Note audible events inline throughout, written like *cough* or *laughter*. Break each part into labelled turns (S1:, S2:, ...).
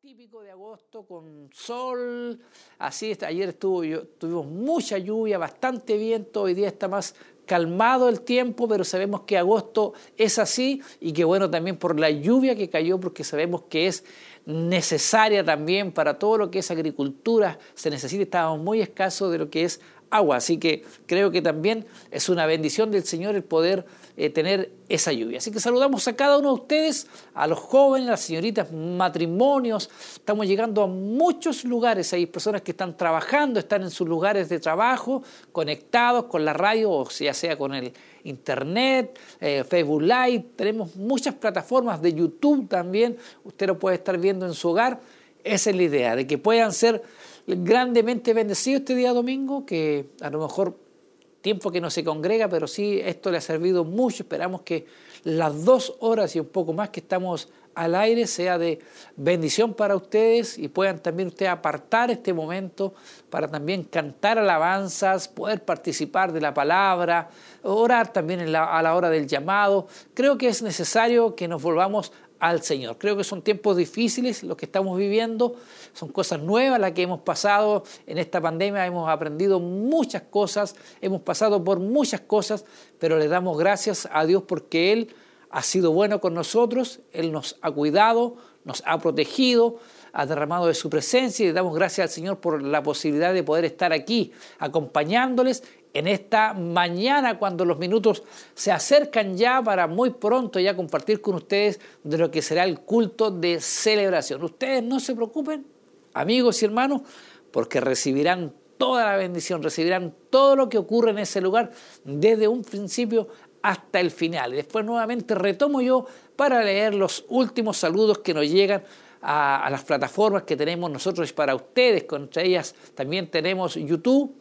S1: típico de agosto con sol, así ayer estuvo, tuvimos mucha lluvia, bastante viento, hoy día está más calmado el tiempo, pero sabemos que agosto es así y que bueno también por la lluvia que cayó, porque sabemos que es necesaria también para todo lo que es agricultura, se necesita, estábamos muy escasos de lo que es agua, así que creo que también es una bendición del Señor el poder eh, tener esa lluvia. Así que saludamos a cada uno de ustedes, a los jóvenes, a las señoritas, matrimonios. Estamos llegando a muchos lugares. Hay personas que están trabajando, están en sus lugares de trabajo, conectados con la radio, o ya sea con el internet, eh, Facebook Live. Tenemos muchas plataformas de YouTube también. Usted lo puede estar viendo en su hogar. Esa es la idea, de que puedan ser grandemente bendecidos este día domingo, que a lo mejor tiempo que no se congrega, pero sí esto le ha servido mucho. Esperamos que las dos horas y un poco más que estamos al aire sea de bendición para ustedes y puedan también ustedes apartar este momento para también cantar alabanzas, poder participar de la palabra, orar también a la hora del llamado. Creo que es necesario que nos volvamos al Señor. Creo que son tiempos difíciles los que estamos viviendo, son cosas nuevas las que hemos pasado en esta pandemia, hemos aprendido muchas cosas, hemos pasado por muchas cosas, pero le damos gracias a Dios porque Él ha sido bueno con nosotros, Él nos ha cuidado, nos ha protegido, ha derramado de su presencia y le damos gracias al Señor por la posibilidad de poder estar aquí acompañándoles en esta mañana cuando los minutos se acercan ya para muy pronto ya compartir con ustedes de lo que será el culto de celebración. Ustedes no se preocupen, amigos y hermanos, porque recibirán toda la bendición, recibirán todo lo que ocurre en ese lugar desde un principio hasta el final. Después nuevamente retomo yo para leer los últimos saludos que nos llegan a, a las plataformas que tenemos nosotros para ustedes. Contra ellas también tenemos YouTube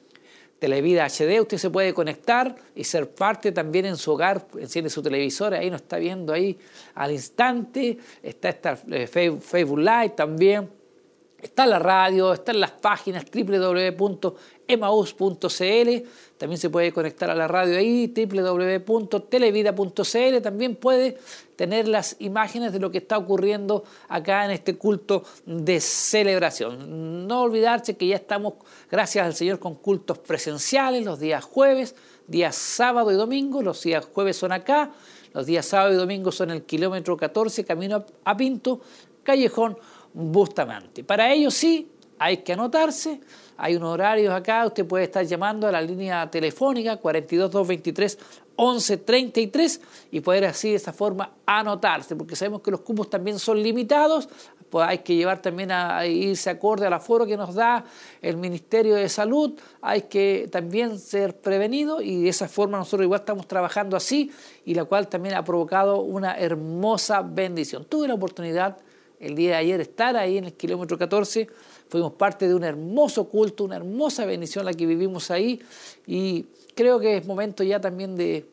S1: Televida HD, usted se puede conectar y ser parte también en su hogar, enciende su televisor, ahí nos está viendo ahí al instante, está esta eh, Facebook Live también, está la radio, están las páginas www.emaus.cl, también se puede conectar a la radio ahí, www.televida.cl, también puede tener las imágenes de lo que está ocurriendo acá en este culto de celebración. No olvidarse que ya estamos, gracias al Señor, con cultos presenciales los días jueves, días sábado y domingo, los días jueves son acá, los días sábado y domingo son el kilómetro 14, camino a Pinto, callejón Bustamante. Para ello sí, hay que anotarse, hay unos horarios acá, usted puede estar llamando a la línea telefónica 42223 1133 y poder así de esa forma anotarse, porque sabemos que los cupos también son limitados, pues hay que llevar también a, irse acorde al aforo que nos da el Ministerio de Salud, hay que también ser prevenido y de esa forma nosotros igual estamos trabajando así y la cual también ha provocado una hermosa bendición. Tuve la oportunidad el día de ayer estar ahí en el kilómetro 14, fuimos parte de un hermoso culto, una hermosa bendición la que vivimos ahí. Y creo que es momento ya también de,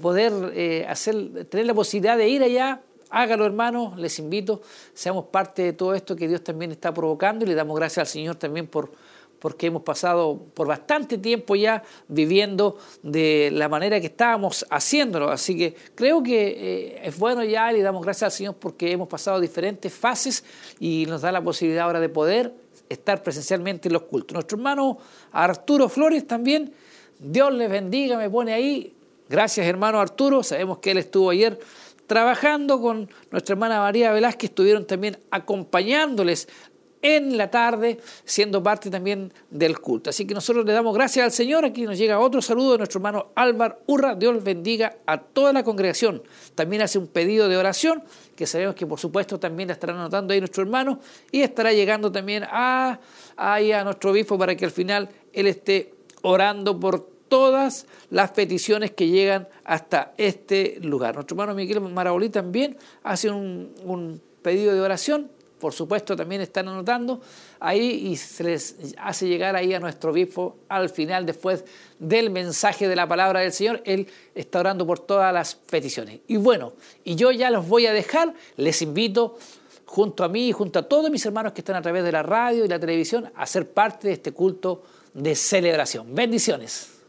S1: poder eh, hacer, tener la posibilidad de ir allá. Hágalo, hermanos, les invito, seamos parte de todo esto que Dios también está provocando y le damos gracias al Señor también por porque hemos pasado por bastante tiempo ya viviendo de la manera que estábamos haciéndolo. Así que creo que eh, es bueno ya, le damos gracias al Señor porque hemos pasado diferentes fases y nos da la posibilidad ahora de poder estar presencialmente en los cultos. Nuestro hermano Arturo Flores también Dios les bendiga, me pone ahí. Gracias, hermano Arturo. Sabemos que él estuvo ayer trabajando con nuestra hermana María Velázquez, estuvieron también acompañándoles en la tarde, siendo parte también del culto. Así que nosotros le damos gracias al Señor. Aquí nos llega otro saludo de nuestro hermano Álvaro Urra. Dios bendiga a toda la congregación. También hace un pedido de oración, que sabemos que por supuesto también la estarán anotando ahí nuestro hermano, y estará llegando también a, a nuestro obispo para que al final él esté orando por todas las peticiones que llegan hasta este lugar. Nuestro hermano Miguel Marabolí también hace un, pedido de oración, por supuesto también están anotando ahí y se les hace llegar ahí a nuestro obispo al final, después del mensaje de la palabra del Señor, él está orando por todas las peticiones. Y bueno, y yo ya los voy a dejar, les invito junto a mí y junto a todos mis hermanos que están a través de la radio y la televisión a ser parte de este culto de celebración. Bendiciones.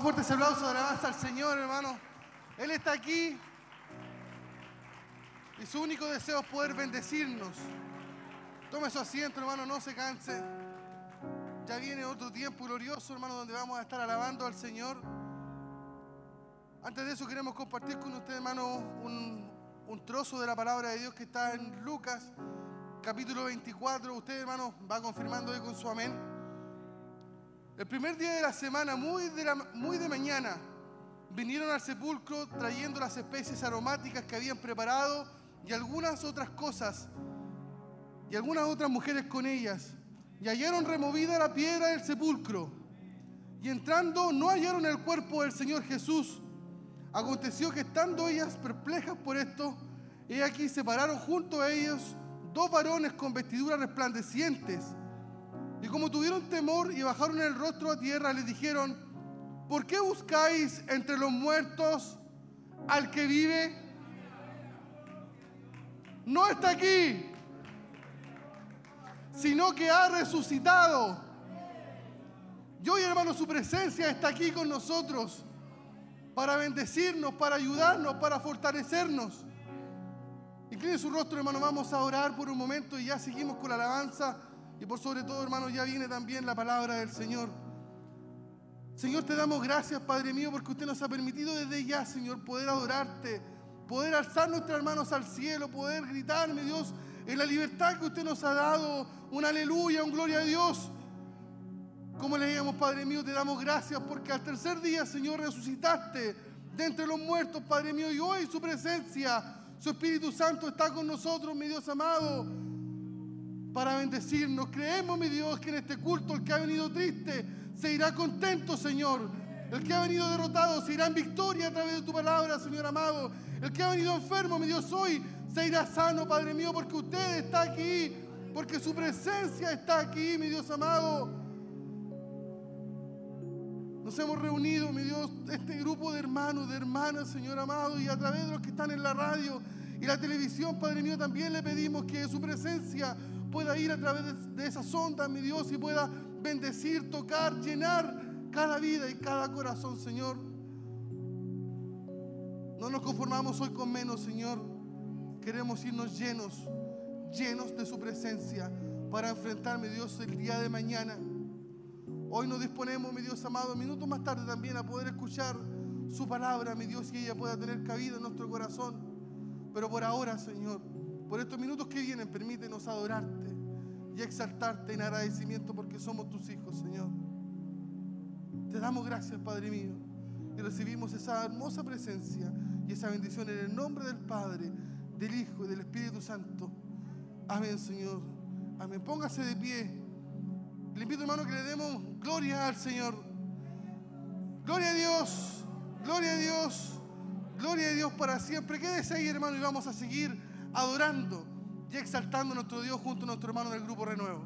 S2: Más fuerte ese aplauso de alabanza al Señor, hermano. Él está aquí. Y su único deseo es poder bendecirnos. Tome su asiento, hermano, no se canse. Ya viene otro tiempo glorioso, hermano, donde vamos a estar alabando al Señor. Antes de eso queremos compartir con usted, hermano, un, un trozo de la palabra de Dios que está en Lucas, capítulo 24. Usted, hermano, va confirmando ahí con su amén. El primer día de la semana, muy de, mañana, vinieron al sepulcro trayendo las especies aromáticas que habían preparado y algunas otras cosas, y algunas otras mujeres con ellas. Y hallaron removida la piedra del sepulcro. Y entrando no hallaron el cuerpo del Señor Jesús. Aconteció que estando ellas perplejas por esto, he aquí se pararon junto a ellos dos varones con vestiduras resplandecientes. Y como tuvieron temor y bajaron el rostro a tierra, les dijeron, ¿por qué buscáis entre los muertos al que vive? No está aquí, sino que ha resucitado. Y hoy, hermano, su presencia está aquí con nosotros para bendecirnos, para ayudarnos, para fortalecernos. Incline su rostro, hermano, vamos a orar por un momento y ya seguimos con la alabanza. Y por sobre todo, hermano, ya viene también la palabra del Señor. Señor, te damos gracias, Padre mío, porque usted nos ha permitido desde ya, Señor, poder adorarte, poder alzar nuestras manos al cielo, poder gritar, mi Dios, en la libertad que usted nos ha dado. Un aleluya, un gloria a Dios. Como leíamos, Padre mío, te damos gracias porque al tercer día, Señor, resucitaste de entre los muertos, Padre mío, y hoy su presencia, su Espíritu Santo está con nosotros, mi Dios amado, para bendecirnos. Creemos, mi Dios, que en este culto el que ha venido triste se irá contento, Señor. El que ha venido derrotado se irá en victoria a través de tu palabra, Señor amado. El que ha venido enfermo, mi Dios, hoy se irá sano, Padre mío, porque usted está aquí, porque su presencia está aquí, mi Dios amado. Nos hemos reunido, mi Dios, este grupo de hermanos, de hermanas, Señor amado, y a través de los que están en la radio y la televisión, Padre mío, también le pedimos que su presencia pueda ir a través de, esas ondas, mi Dios, y pueda bendecir, tocar, llenar cada vida y cada corazón, Señor. No nos conformamos hoy con menos, Señor. Queremos irnos llenos, llenos de su presencia para enfrentar, mi Dios, el día de mañana. Hoy nos disponemos, mi Dios amado, minutos más tarde también a poder escuchar su palabra, mi Dios, y ella pueda tener cabida en nuestro corazón. Pero por ahora, Señor, por estos minutos que vienen, permítenos adorarte y exaltarte en agradecimiento porque somos tus hijos, Señor. Te damos gracias, Padre mío, y recibimos esa hermosa presencia y esa bendición en el nombre del Padre, del Hijo y del Espíritu Santo. Amén, Señor. Amén. Póngase de pie. Le invito, hermano, que le demos gloria al Señor. Gloria a Dios, gloria a Dios, gloria a Dios para siempre. Quédese ahí, hermano, y vamos a seguir adorando y exaltando a nuestro Dios junto a nuestro hermano del grupo Renuevo.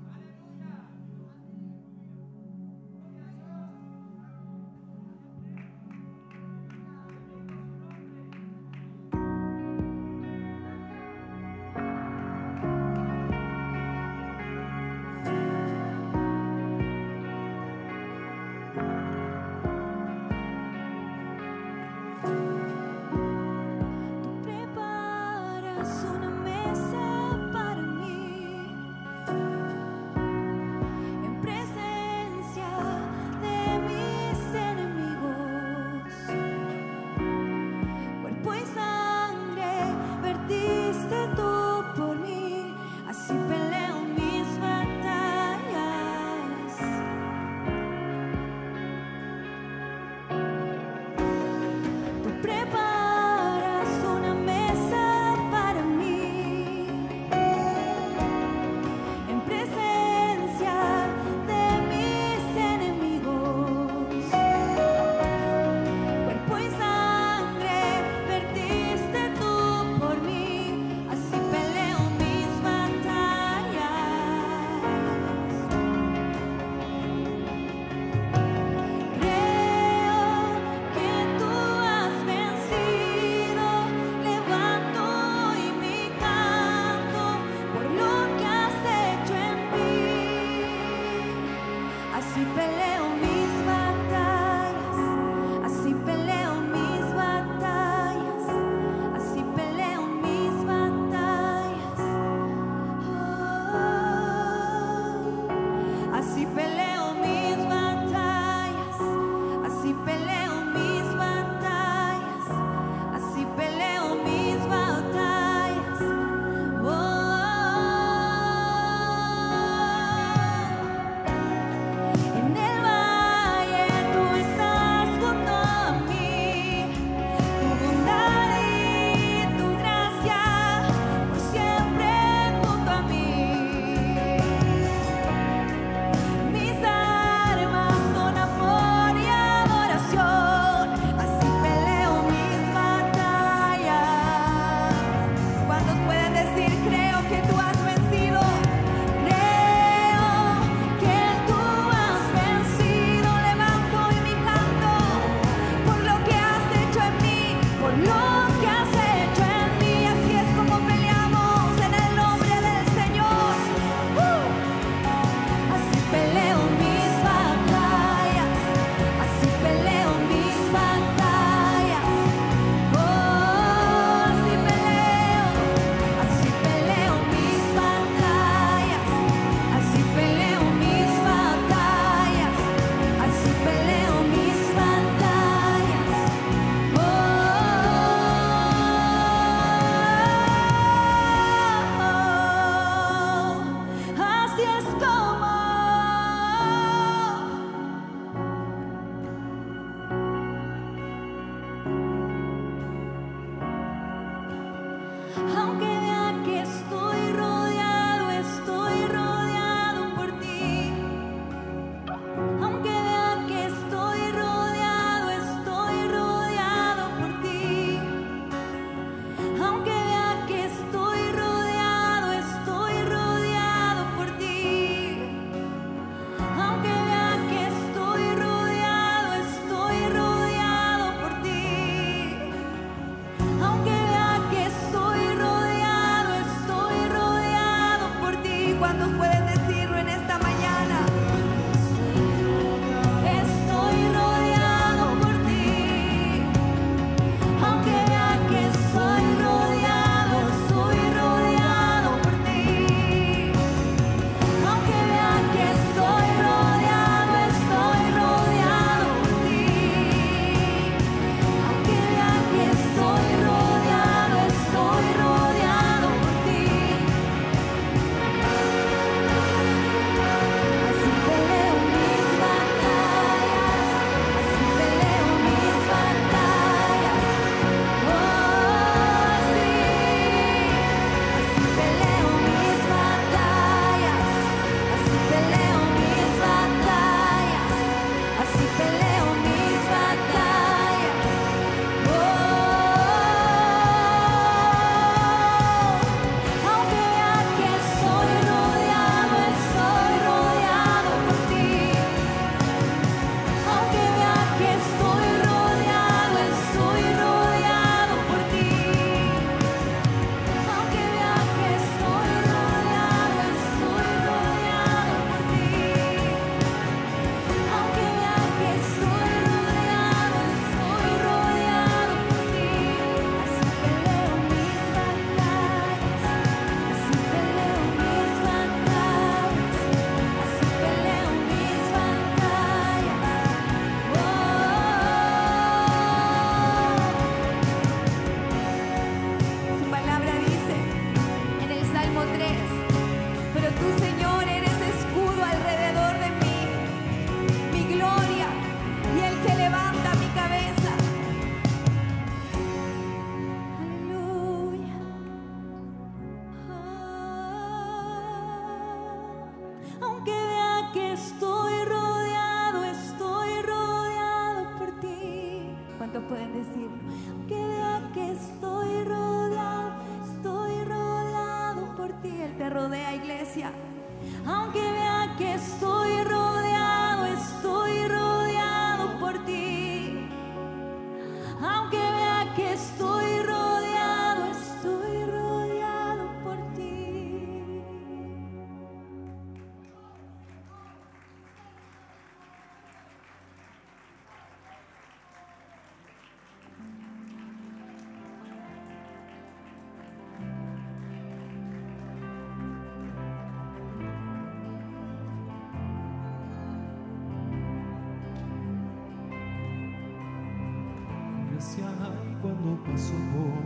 S3: cuando pasó por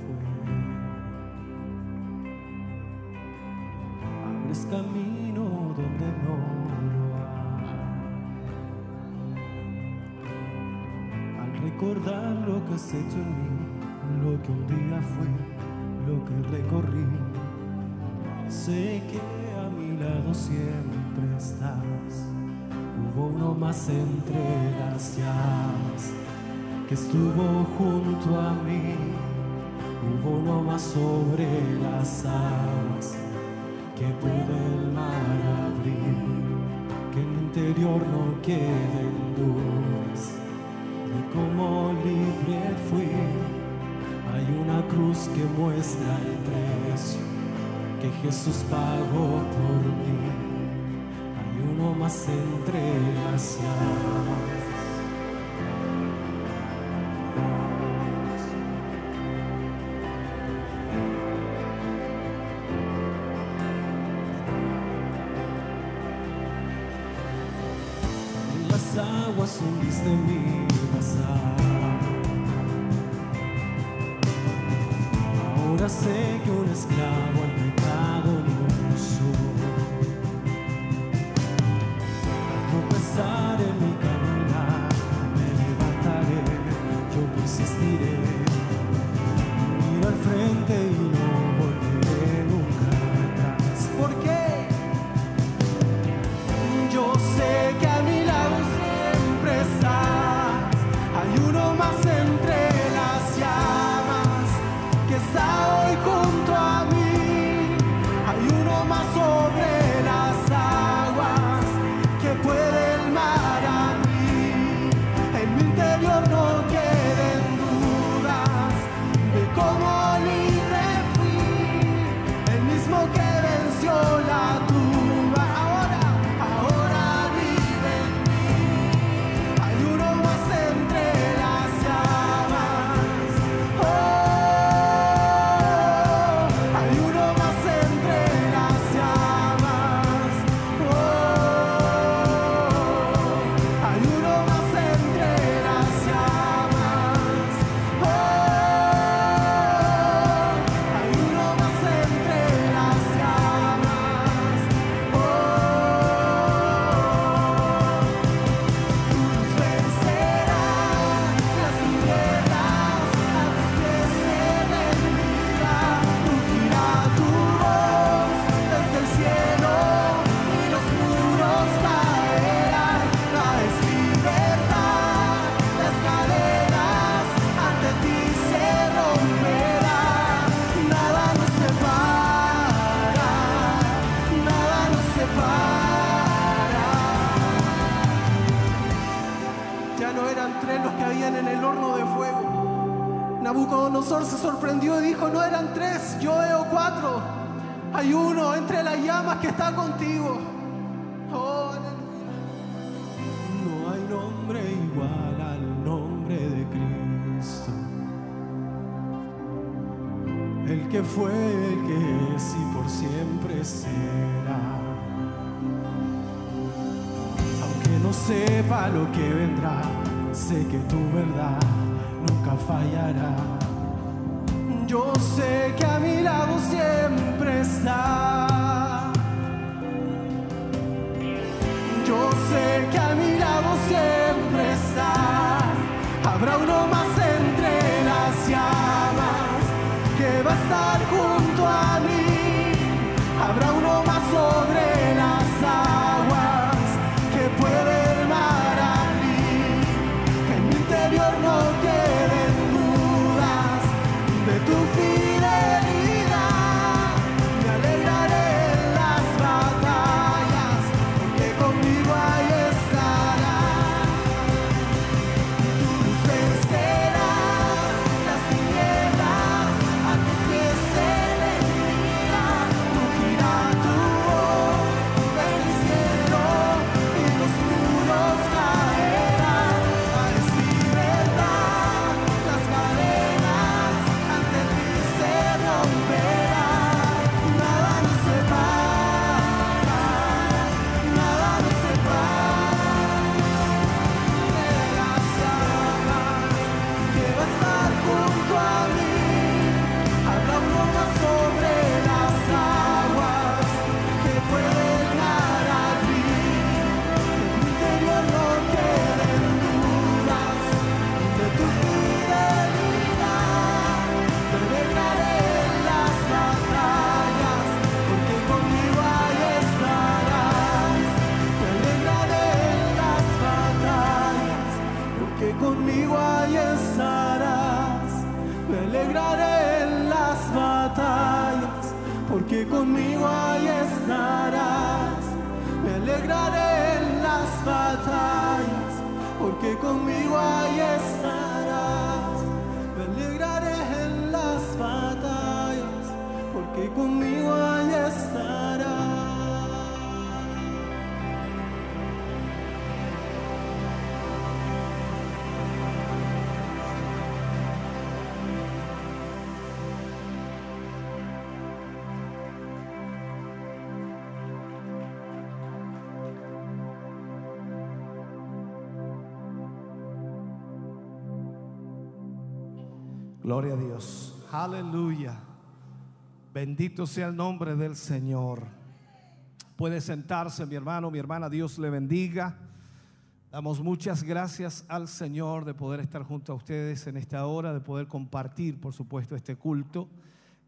S3: fuera. Abres camino donde no lo hay. Al recordar lo que has hecho en mí, lo que un día fui, lo que recorrí, sé que a mi lado siempre estás. Hubo uno más entre las llamas que estuvo junto a mí, hubo más sobre las aguas que puede el mar abrir, que el interior no queden dudas y como libre fui.
S4: Hay una cruz que muestra el precio que Jesús pagó por mí. Hay uno más entre las llamas. de mí pasar. Ahora sé que un esclavo sé que tu verdad nunca fallará. Yo sé que a mi lado siempre está. Yo sé que a mi lado siempre está. Habrá
S5: una Gloria a Dios. Aleluya. Bendito sea el nombre del Señor. Puede sentarse, mi hermano, mi hermana. Dios le bendiga. Damos muchas gracias al Señor de poder estar junto a ustedes en esta hora, de poder compartir, por supuesto, este culto.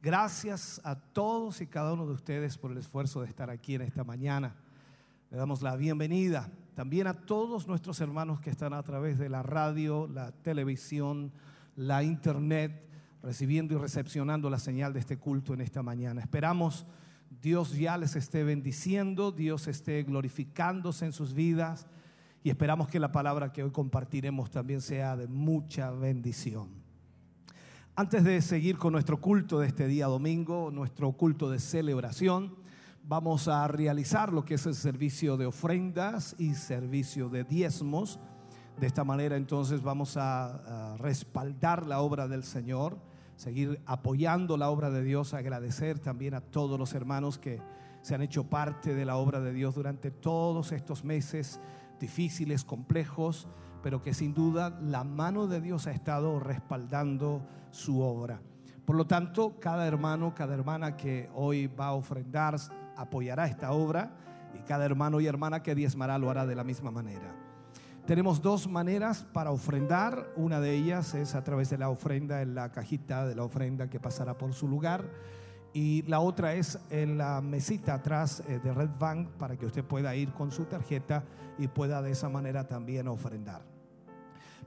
S5: Gracias a todos y cada uno de ustedes por el esfuerzo de estar aquí en esta mañana. Le damos la bienvenida también a todos nuestros hermanos que están a través de la radio, la televisión, la internet, recibiendo y recepcionando la señal de este culto en esta mañana. Esperamos Dios ya les esté bendiciendo, Dios esté glorificándose en sus vidas y esperamos que la palabra que hoy compartiremos también sea de mucha bendición. Antes de seguir con nuestro culto de este día domingo, nuestro culto de celebración, vamos a realizar lo que es el servicio de ofrendas y servicio de diezmos. De esta manera entonces vamos a, respaldar la obra del Señor, seguir apoyando la obra de Dios, agradecer también a todos los hermanos que se han hecho parte de la obra de Dios durante todos estos meses difíciles, complejos, pero que sin duda la mano de Dios ha estado respaldando su obra. Por lo tanto, cada hermano, cada hermana que hoy va a ofrendar, apoyará esta obra y cada hermano y hermana que diezmará lo hará de la misma manera. Tenemos dos maneras para ofrendar. Una de ellas es a través de la ofrenda en la cajita de la ofrenda que pasará por su lugar. Y la otra es en la mesita atrás eh, de Red Bank para que usted pueda ir con su tarjeta y pueda de esa manera también ofrendar.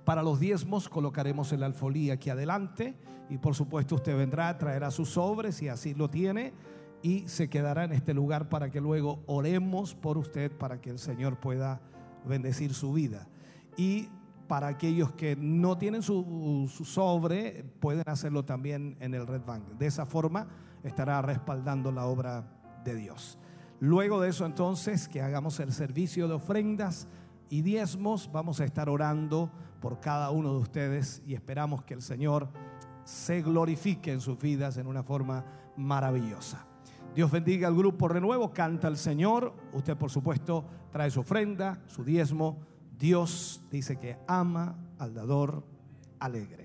S5: Para los diezmos colocaremos el alfolí aquí adelante y por supuesto usted vendrá, traerá sus sobres y así lo tiene y se quedará en este lugar para que luego oremos por usted para que el Señor pueda bendecir su vida. Y para aquellos que no tienen su, sobre, pueden hacerlo también en el Red Bank. De esa forma estará respaldando la obra de Dios. Luego de eso entonces, que hagamos el servicio de ofrendas y diezmos, vamos a estar orando por cada uno de ustedes y esperamos que el Señor se glorifique en sus vidas en una forma maravillosa. Dios bendiga al grupo Renuevo, canta el Señor. Usted, por supuesto, trae su ofrenda, su diezmo. Dios dice que ama al dador alegre.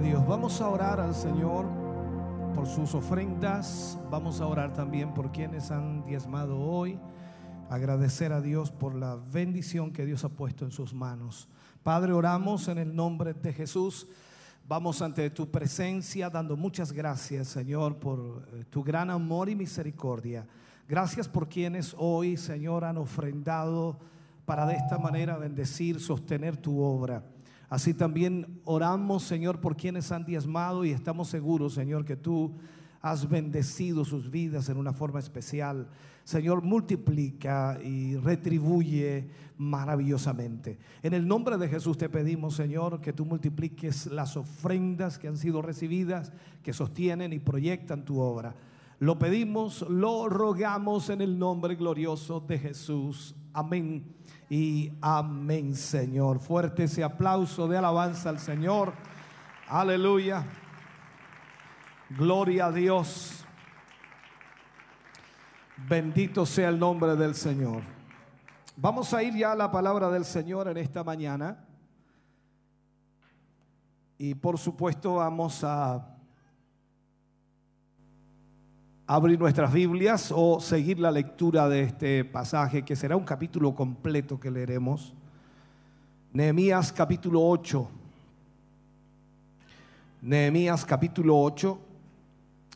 S5: Dios. Vamos a orar al Señor por sus ofrendas. Vamos a orar también por quienes han diezmado hoy. Agradecer a Dios por la bendición que Dios ha puesto en sus manos. Padre, oramos en el nombre de Jesús. Vamos ante tu presencia dando muchas gracias, Señor, por eh, tu gran amor y misericordia. Gracias por quienes hoy, Señor, han ofrendado para de esta manera bendecir, sostener tu obra. Así también oramos, Señor, por quienes han diezmado y estamos seguros, Señor, que tú has bendecido sus vidas en una forma especial. Señor, multiplica y retribuye maravillosamente. En el nombre de Jesús te pedimos, Señor, que tú multipliques las ofrendas que han sido recibidas, que sostienen y proyectan tu obra. Lo pedimos, lo rogamos en el nombre glorioso de Jesús. Amén y amén, Señor. Fuerte ese aplauso de alabanza al Señor. Aleluya. Gloria a Dios. Bendito sea el nombre del Señor. Vamos a ir ya a la palabra del Señor en esta mañana. Y por supuesto vamos a abrir nuestras Biblias o seguir la lectura de este pasaje, que será un capítulo completo que leeremos. Nehemías capítulo 8. Nehemías capítulo 8.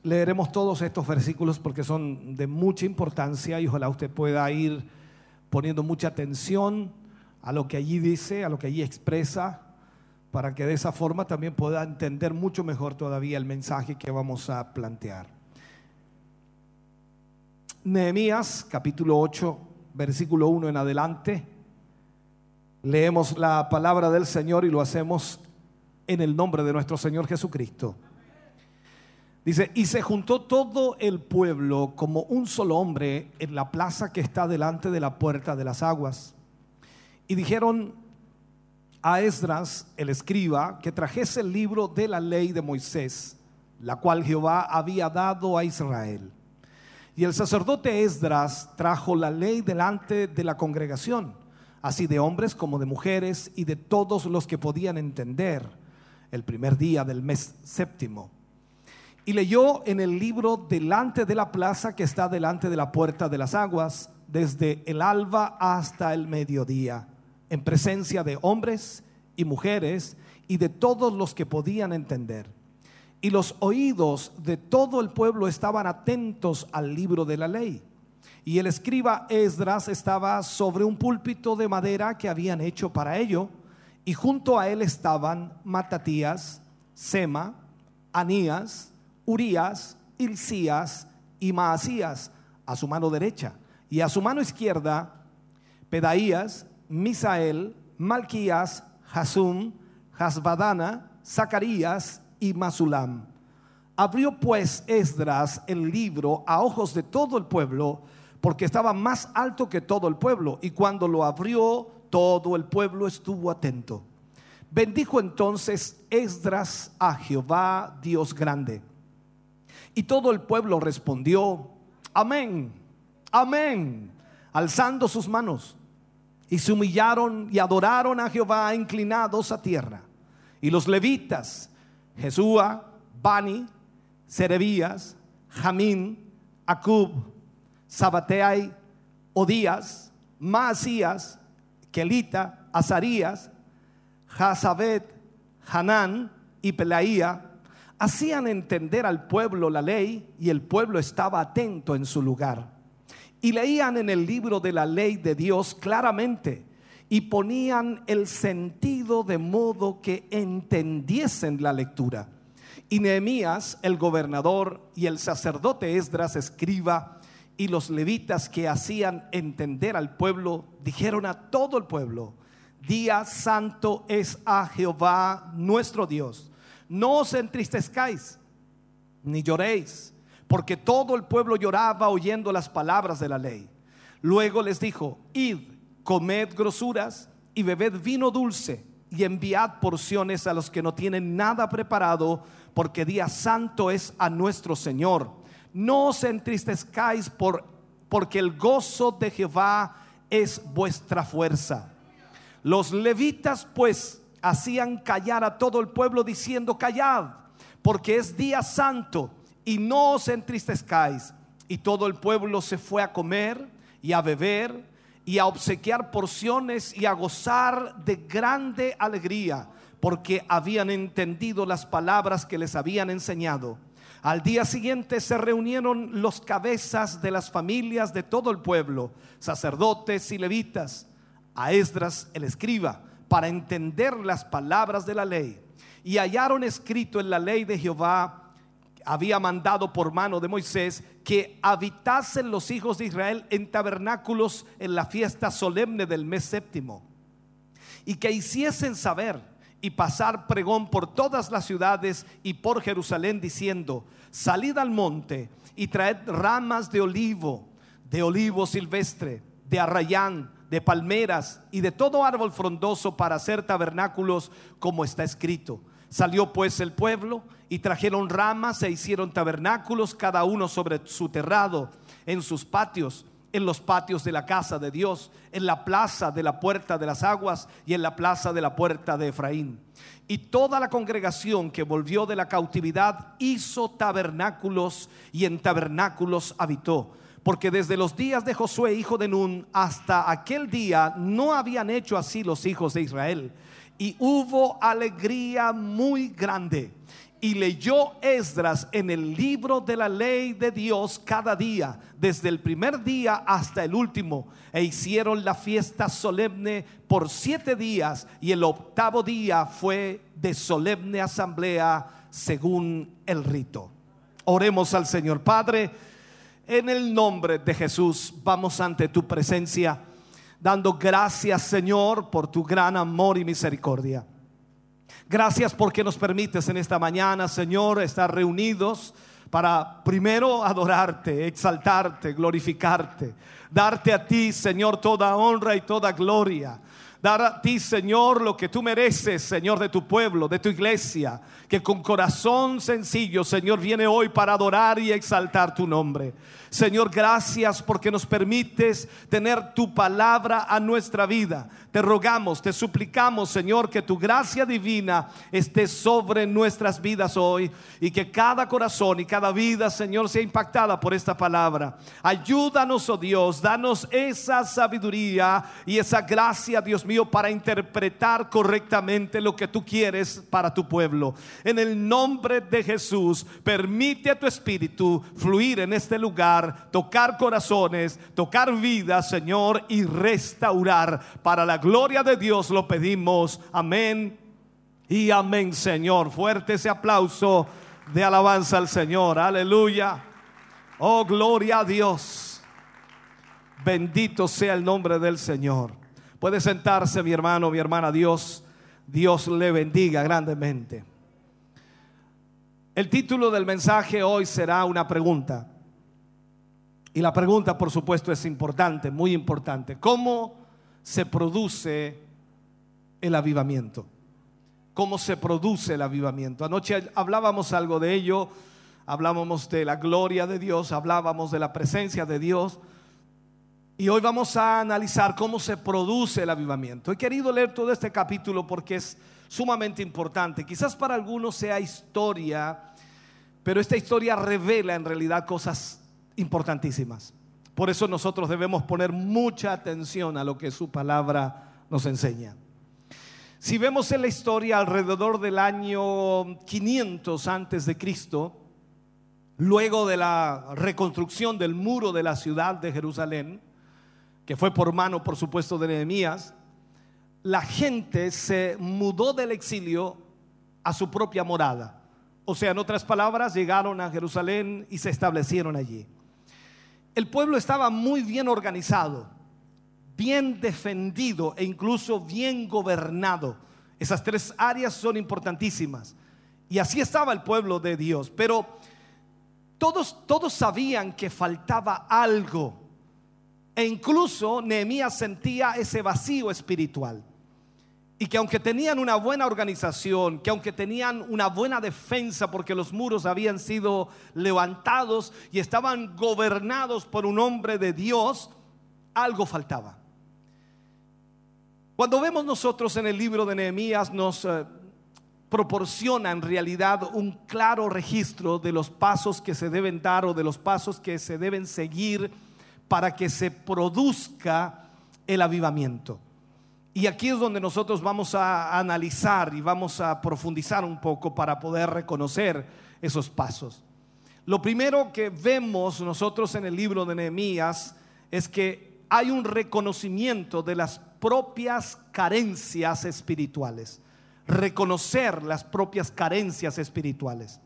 S5: Leeremos todos estos versículos porque son de mucha importancia y ojalá usted pueda ir poniendo mucha atención a lo que allí dice, a lo que allí expresa, para que de esa forma también pueda entender mucho mejor todavía el mensaje que vamos a plantear. Nehemías capítulo 8, versículo 1 en adelante. Leemos la palabra del Señor y lo hacemos en el nombre de nuestro Señor Jesucristo. Dice, y se juntó todo el pueblo como un solo hombre en la plaza que está delante de la puerta de las aguas. Y dijeron a Esdras, el escriba, que trajese el libro de la ley de Moisés, la cual Jehová había dado a Israel. Y el sacerdote Esdras trajo la ley delante de la congregación, así de hombres como de mujeres y de todos los que podían entender, el primer día del mes séptimo. Y leyó en el libro delante de la plaza que está delante de la puerta de las aguas, desde el alba hasta el mediodía, en presencia de hombres y mujeres y de todos los que podían entender. Y los oídos de todo el pueblo estaban atentos al libro de la ley. Y el escriba Esdras estaba sobre un púlpito de madera que habían hecho para ello, y junto a él estaban Matatías, Sema, Anías, Urías, Hilcías y Maasías a su mano derecha, y a su mano izquierda Pedaías, Misael, Malquías, Hasum, Hasbadana, Zacarías y Masulam. Abrió pues Esdras el libro a ojos de todo el pueblo, porque estaba más alto que todo el pueblo, y cuando lo abrió, todo el pueblo estuvo atento. Bendijo entonces Esdras a Jehová, Dios grande. Y todo el pueblo respondió, amén, amén, alzando sus manos. Y se humillaron y adoraron a Jehová inclinados a tierra. Y los levitas, Jesúa, Bani, Serebías, Jamín, Acub, Sabateai, Odías, Maasías, Kelita, Azarías, Jazabet, Hanán y Pelaía hacían entender al pueblo la ley y el pueblo estaba atento en su lugar. Y leían en el libro de la ley de Dios claramente y ponían el sentido de modo que entendiesen la lectura. Y Nehemías, el gobernador, y el sacerdote Esdras, escriba, y los levitas que hacían entender al pueblo, dijeron a todo el pueblo, día santo es a Jehová nuestro Dios. No os entristezcáis, ni lloréis, porque todo el pueblo lloraba oyendo las palabras de la ley. Luego les dijo, id, comed grosuras y bebed vino dulce y enviad porciones a los que no tienen nada preparado, porque día santo es a nuestro Señor. No os entristezcáis por, porque el gozo de Jehová es vuestra fuerza. Los levitas pues hacían callar a todo el pueblo diciendo, callad, porque es día santo y no os entristezcáis. Y todo el pueblo se fue a comer y a beber y a obsequiar porciones y a gozar de grande alegría, porque habían entendido las palabras que les habían enseñado. Al día siguiente se reunieron los cabezas de las familias de todo el pueblo, sacerdotes y levitas, a Esdras el escriba, para entender las palabras de la ley. Y hallaron escrito en la ley de Jehová había mandado por mano de Moisés que habitasen los hijos de Israel en tabernáculos en la fiesta solemne del mes séptimo y que hiciesen saber y pasar pregón por todas las ciudades y por Jerusalén diciendo, salid al monte y traed ramas de olivo, de olivo silvestre, de arrayán, de palmeras y de todo árbol frondoso para hacer tabernáculos como está escrito. Salió pues el pueblo y trajeron ramas e hicieron tabernáculos, cada uno sobre su terrado, en sus patios, en los patios de la casa de Dios, en la plaza de la puerta de las aguas y en la plaza de la puerta de Efraín. Y toda la congregación que volvió de la cautividad hizo tabernáculos y en tabernáculos habitó. Porque desde los días de Josué, hijo de Nun, hasta aquel día no habían hecho así los hijos de Israel. Y hubo alegría muy grande. Y leyó Esdras en el libro de la ley de Dios cada día, desde el primer día hasta el último. E hicieron la fiesta solemne por siete días. Y el octavo día fue de solemne asamblea según el rito. Oremos al Señor Padre. En el nombre de Jesús vamos ante tu presencia, dando gracias Señor por tu gran amor y misericordia. Gracias porque nos permites en esta mañana, Señor, estar reunidos para primero adorarte, exaltarte, glorificarte, darte a ti, Señor, toda honra y toda gloria. Dar a ti, Señor, lo que tú mereces, Señor, de tu pueblo, de tu iglesia, que con corazón sencillo, Señor, viene hoy para adorar y exaltar tu nombre. Señor, gracias porque nos permites tener tu palabra a nuestra vida. Te rogamos, te suplicamos, Señor, que tu gracia divina esté sobre nuestras vidas hoy y que cada corazón y cada vida, Señor, sea impactada por esta palabra. Ayúdanos, oh Dios, danos esa sabiduría y esa gracia, Dios mío, para interpretar correctamente lo que tú quieres para tu pueblo. En el nombre de Jesús, permite a tu espíritu fluir en este lugar, tocar corazones, tocar vidas, Señor, y restaurar para la gloria de Dios lo pedimos. Amén. Y amén, Señor. Fuerte ese aplauso de alabanza al Señor. Aleluya. Oh, gloria a Dios. Bendito sea el nombre del Señor. Puede sentarse mi hermano, mi hermana. Dios, Dios le bendiga grandemente. El título del mensaje hoy será una pregunta. Y la pregunta, por supuesto, es importante, muy importante. ¿Cómo se produce el avivamiento? ¿Cómo se produce el avivamiento? Anoche hablábamos algo de ello, hablábamos de la gloria de Dios, hablábamos de la presencia de Dios. Y hoy vamos a analizar cómo se produce el avivamiento. He querido leer todo este capítulo porque es sumamente importante. Quizás para algunos sea historia, pero esta historia revela en realidad cosas importantísimas. Por eso nosotros debemos poner mucha atención a lo que su palabra nos enseña. Si vemos en la historia alrededor del año 500 antes de Cristo, luego de la reconstrucción del muro de la ciudad de Jerusalén, que fue por mano, por supuesto, de Nehemías, la gente se mudó del exilio a su propia morada. O sea, en otras palabras, llegaron a Jerusalén y se establecieron allí. El pueblo estaba muy bien organizado, bien defendido e incluso bien gobernado. Esas tres áreas son importantísimas. Y así estaba el pueblo de Dios. Pero todos, todos sabían que faltaba algo. E incluso Nehemías sentía ese vacío espiritual. Y que aunque tenían una buena organización, que aunque tenían una buena defensa porque los muros habían sido levantados y estaban gobernados por un hombre de Dios, algo faltaba. Cuando vemos nosotros en el libro de Nehemías nos eh, proporciona en realidad un claro registro de los pasos que se deben dar o de los pasos que se deben seguir para que se produzca el avivamiento. Y aquí es donde nosotros vamos a analizar y vamos a profundizar un poco para poder reconocer esos pasos. Lo primero que vemos nosotros en el libro de Nehemías es que hay un reconocimiento de las propias carencias espirituales. Reconocer las propias carencias espirituales.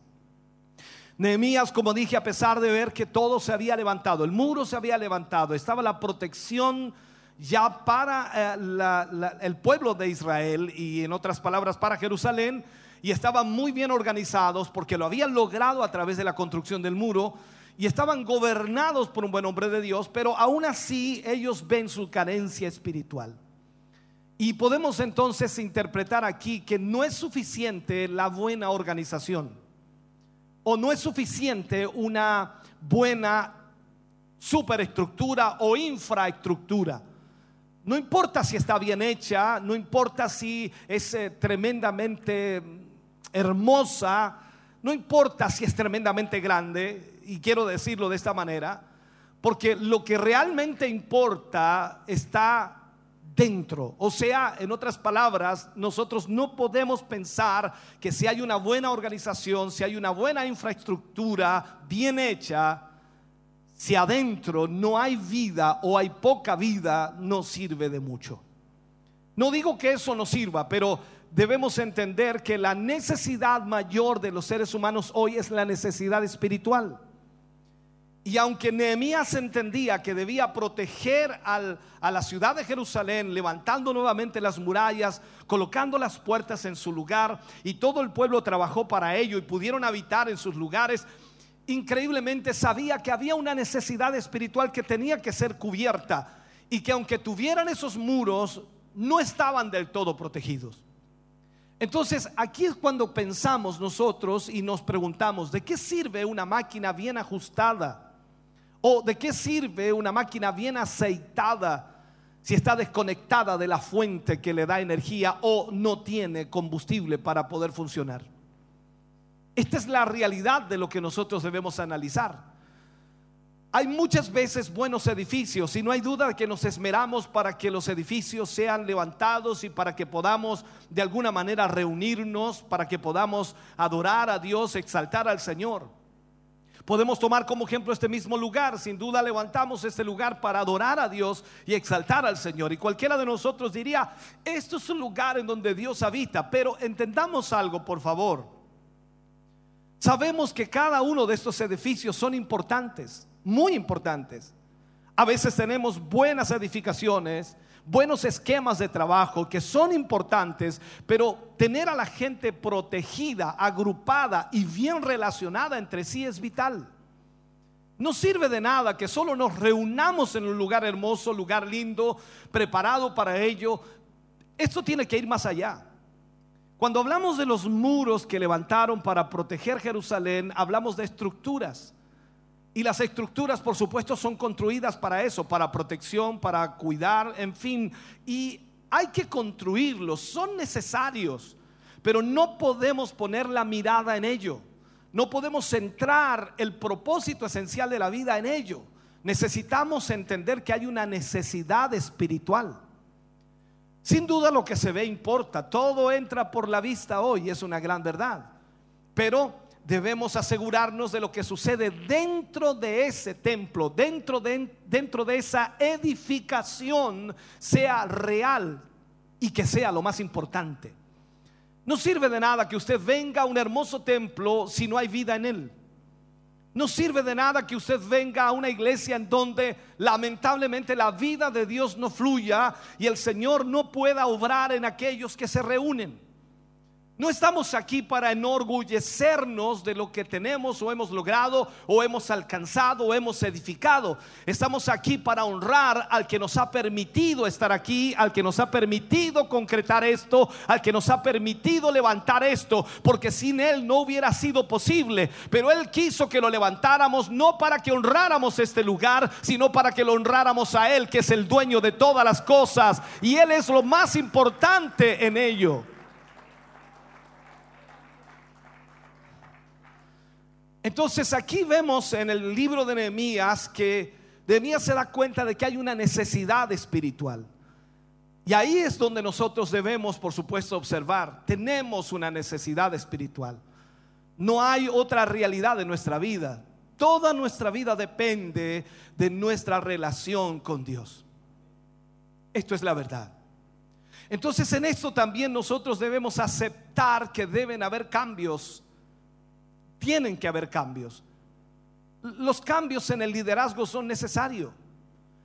S5: Nehemías, como dije, a pesar de ver que todo se había levantado, el muro se había levantado, estaba la protección ya para eh, el pueblo de Israel y en otras palabras para Jerusalén, y estaban muy bien organizados porque lo habían logrado a través de la construcción del muro y estaban gobernados por un buen hombre de Dios, pero aún así ellos ven su carencia espiritual. Y podemos entonces interpretar aquí que no es suficiente la buena organización o no es suficiente una buena superestructura o infraestructura. No importa si está bien hecha, no importa si es eh, tremendamente hermosa, no importa si es tremendamente grande, y quiero decirlo de esta manera, porque lo que realmente importa está dentro. O sea, en otras palabras, nosotros no podemos pensar que si hay una buena organización, si hay una buena infraestructura bien hecha, si adentro no hay vida o hay poca vida, no sirve de mucho. No digo que eso no sirva, pero debemos entender que la necesidad mayor de los seres humanos hoy es la necesidad espiritual. Y aunque Nehemías entendía que debía proteger a la ciudad de Jerusalén, levantando nuevamente las murallas, colocando las puertas en su lugar, y todo el pueblo trabajó para ello y pudieron habitar en sus lugares, increíblemente sabía que había una necesidad espiritual que tenía que ser cubierta y que aunque tuvieran esos muros, no estaban del todo protegidos. Entonces, aquí es cuando pensamos nosotros y nos preguntamos, ¿de qué sirve una máquina bien ajustada? ¿O de qué sirve una máquina bien aceitada si está desconectada de la fuente que le da energía o no tiene combustible para poder funcionar? Esta es la realidad de lo que nosotros debemos analizar. Hay muchas veces buenos edificios y no hay duda de que nos esmeramos para que los edificios sean levantados y para que podamos de alguna manera reunirnos, para que podamos adorar a Dios, exaltar al Señor. Podemos tomar como ejemplo este mismo lugar. Sin duda levantamos este lugar para adorar a Dios y exaltar al Señor. Y cualquiera de nosotros diría, esto es un lugar en donde Dios habita. Pero entendamos algo, por favor. Sabemos que cada uno de estos edificios son importantes, muy importantes. A veces tenemos buenas edificaciones, buenos esquemas de trabajo que son importantes, pero tener a la gente protegida, agrupada y bien relacionada entre sí es vital. No sirve de nada que solo nos reunamos en un lugar hermoso, lugar lindo, preparado para ello. Esto tiene que ir más allá. Cuando hablamos de los muros que levantaron para proteger Jerusalén, hablamos de estructuras. Y las estructuras, por supuesto, son construidas para eso, para protección, para cuidar, en fin. Y hay que construirlos, son necesarios, pero no podemos poner la mirada en ello. No podemos centrar el propósito esencial de la vida en ello. Necesitamos entender que hay una necesidad espiritual. Sin duda lo que se ve importa, todo entra por la vista hoy, es una gran verdad. Pero debemos asegurarnos de lo que sucede dentro de ese templo, dentro de, dentro de esa edificación, sea real y que sea lo más importante. No sirve de nada que usted venga a un hermoso templo si no hay vida en él. No sirve de nada que usted venga a una iglesia en donde lamentablemente la vida de Dios no fluya y el Señor no pueda obrar en aquellos que se reúnen. No estamos aquí para enorgullecernos de lo que tenemos o hemos logrado o hemos alcanzado o hemos edificado. Estamos aquí para honrar al que nos ha permitido estar aquí, al que nos ha permitido concretar esto, al que nos ha permitido levantar esto, porque sin Él no hubiera sido posible. Pero Él quiso que lo levantáramos no para que honráramos este lugar, sino para que lo honráramos a Él, que es el dueño de todas las cosas. Y Él es lo más importante en ello. Entonces aquí vemos en el libro de Nehemías que Nehemías se da cuenta de que hay una necesidad espiritual. Y ahí es donde nosotros debemos, por supuesto, observar. Tenemos una necesidad espiritual. No hay otra realidad en nuestra vida. Toda nuestra vida depende de nuestra relación con Dios. Esto es la verdad. Entonces en esto también nosotros debemos aceptar que deben haber cambios tienen que haber cambios. Los cambios en el liderazgo son necesarios.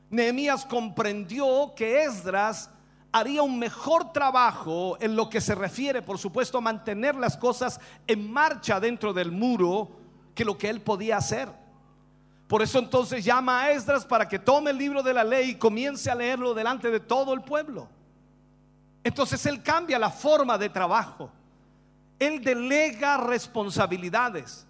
S5: Nehemías comprendió que Esdras haría un mejor trabajo en lo que se refiere, por supuesto, a mantener las cosas en marcha dentro del muro que lo que él podía hacer. Por eso entonces llama a Esdras para que tome el libro de la ley y comience a leerlo delante de todo el pueblo. Entonces él cambia la forma de trabajo. Él delega responsabilidades,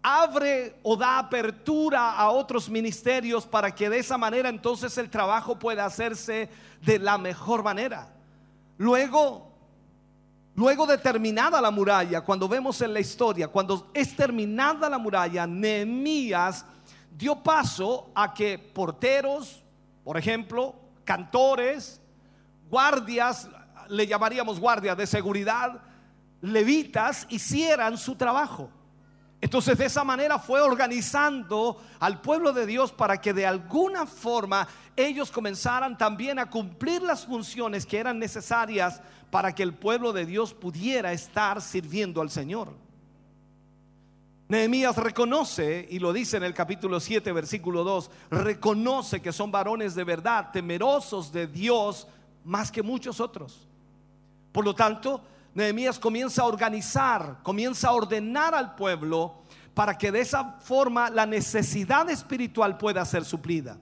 S5: abre o da apertura a otros ministerios para que de esa manera entonces el trabajo pueda hacerse de la mejor manera. Luego, luego de terminada la muralla, cuando vemos en la historia, cuando es terminada la muralla, Nehemías dio paso a que porteros, por ejemplo, cantores, guardias, le llamaríamos guardias de seguridad, levitas hicieran su trabajo. Entonces de esa manera fue organizando al pueblo de Dios para que de alguna forma ellos comenzaran también a cumplir las funciones que eran necesarias para que el pueblo de Dios pudiera estar sirviendo al Señor. Nehemías reconoce, y lo dice en el capítulo 7, versículo 2, reconoce que son varones de verdad, temerosos de Dios más que muchos otros. Por lo tanto, Nehemías comienza a organizar, comienza a ordenar al pueblo para que de esa forma la necesidad espiritual pueda ser suplida.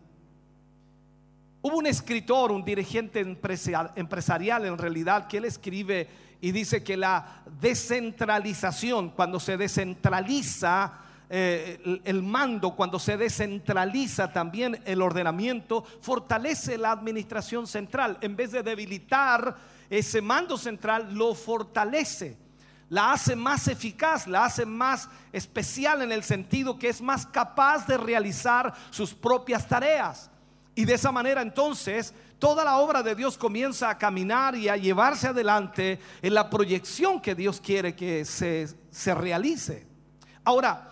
S5: Hubo un escritor, un dirigente empresarial en realidad, que él escribe y dice que la descentralización, cuando se descentraliza eh, el, el mando, cuando se descentraliza también el ordenamiento, fortalece la administración central en vez de debilitar ese mando central lo fortalece, la hace más eficaz, la hace más especial en el sentido que es más capaz de realizar sus propias tareas. Y de esa manera entonces toda la obra de Dios comienza a caminar y a llevarse adelante en la proyección que Dios quiere que se, se realice. Ahora,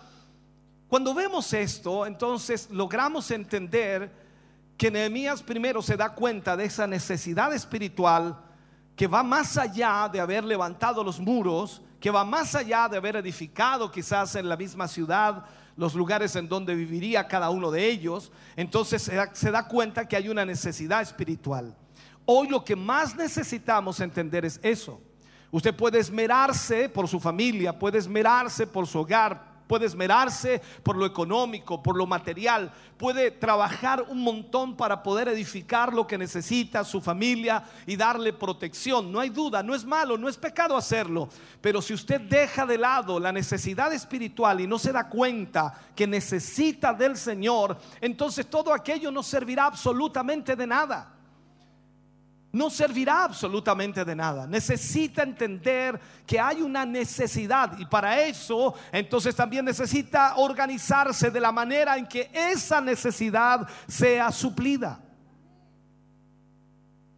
S5: cuando vemos esto, entonces logramos entender que Nehemías primero se da cuenta de esa necesidad espiritual que va más allá de haber levantado los muros, que va más allá de haber edificado quizás en la misma ciudad los lugares en donde viviría cada uno de ellos, entonces se da, cuenta que hay una necesidad espiritual. Hoy lo que más necesitamos entender es eso. Usted puede esmerarse por su familia, puede esmerarse por su hogar, puede esmerarse por lo económico, por lo material, puede trabajar un montón para poder edificar lo que necesita su familia y darle protección. No hay duda, no es malo, no es pecado hacerlo, pero si usted deja de lado la necesidad espiritual y no se da cuenta que necesita del Señor, entonces todo aquello no servirá absolutamente de nada no servirá absolutamente de nada. Necesita entender que hay una necesidad y para eso entonces también necesita organizarse de la manera en que esa necesidad sea suplida.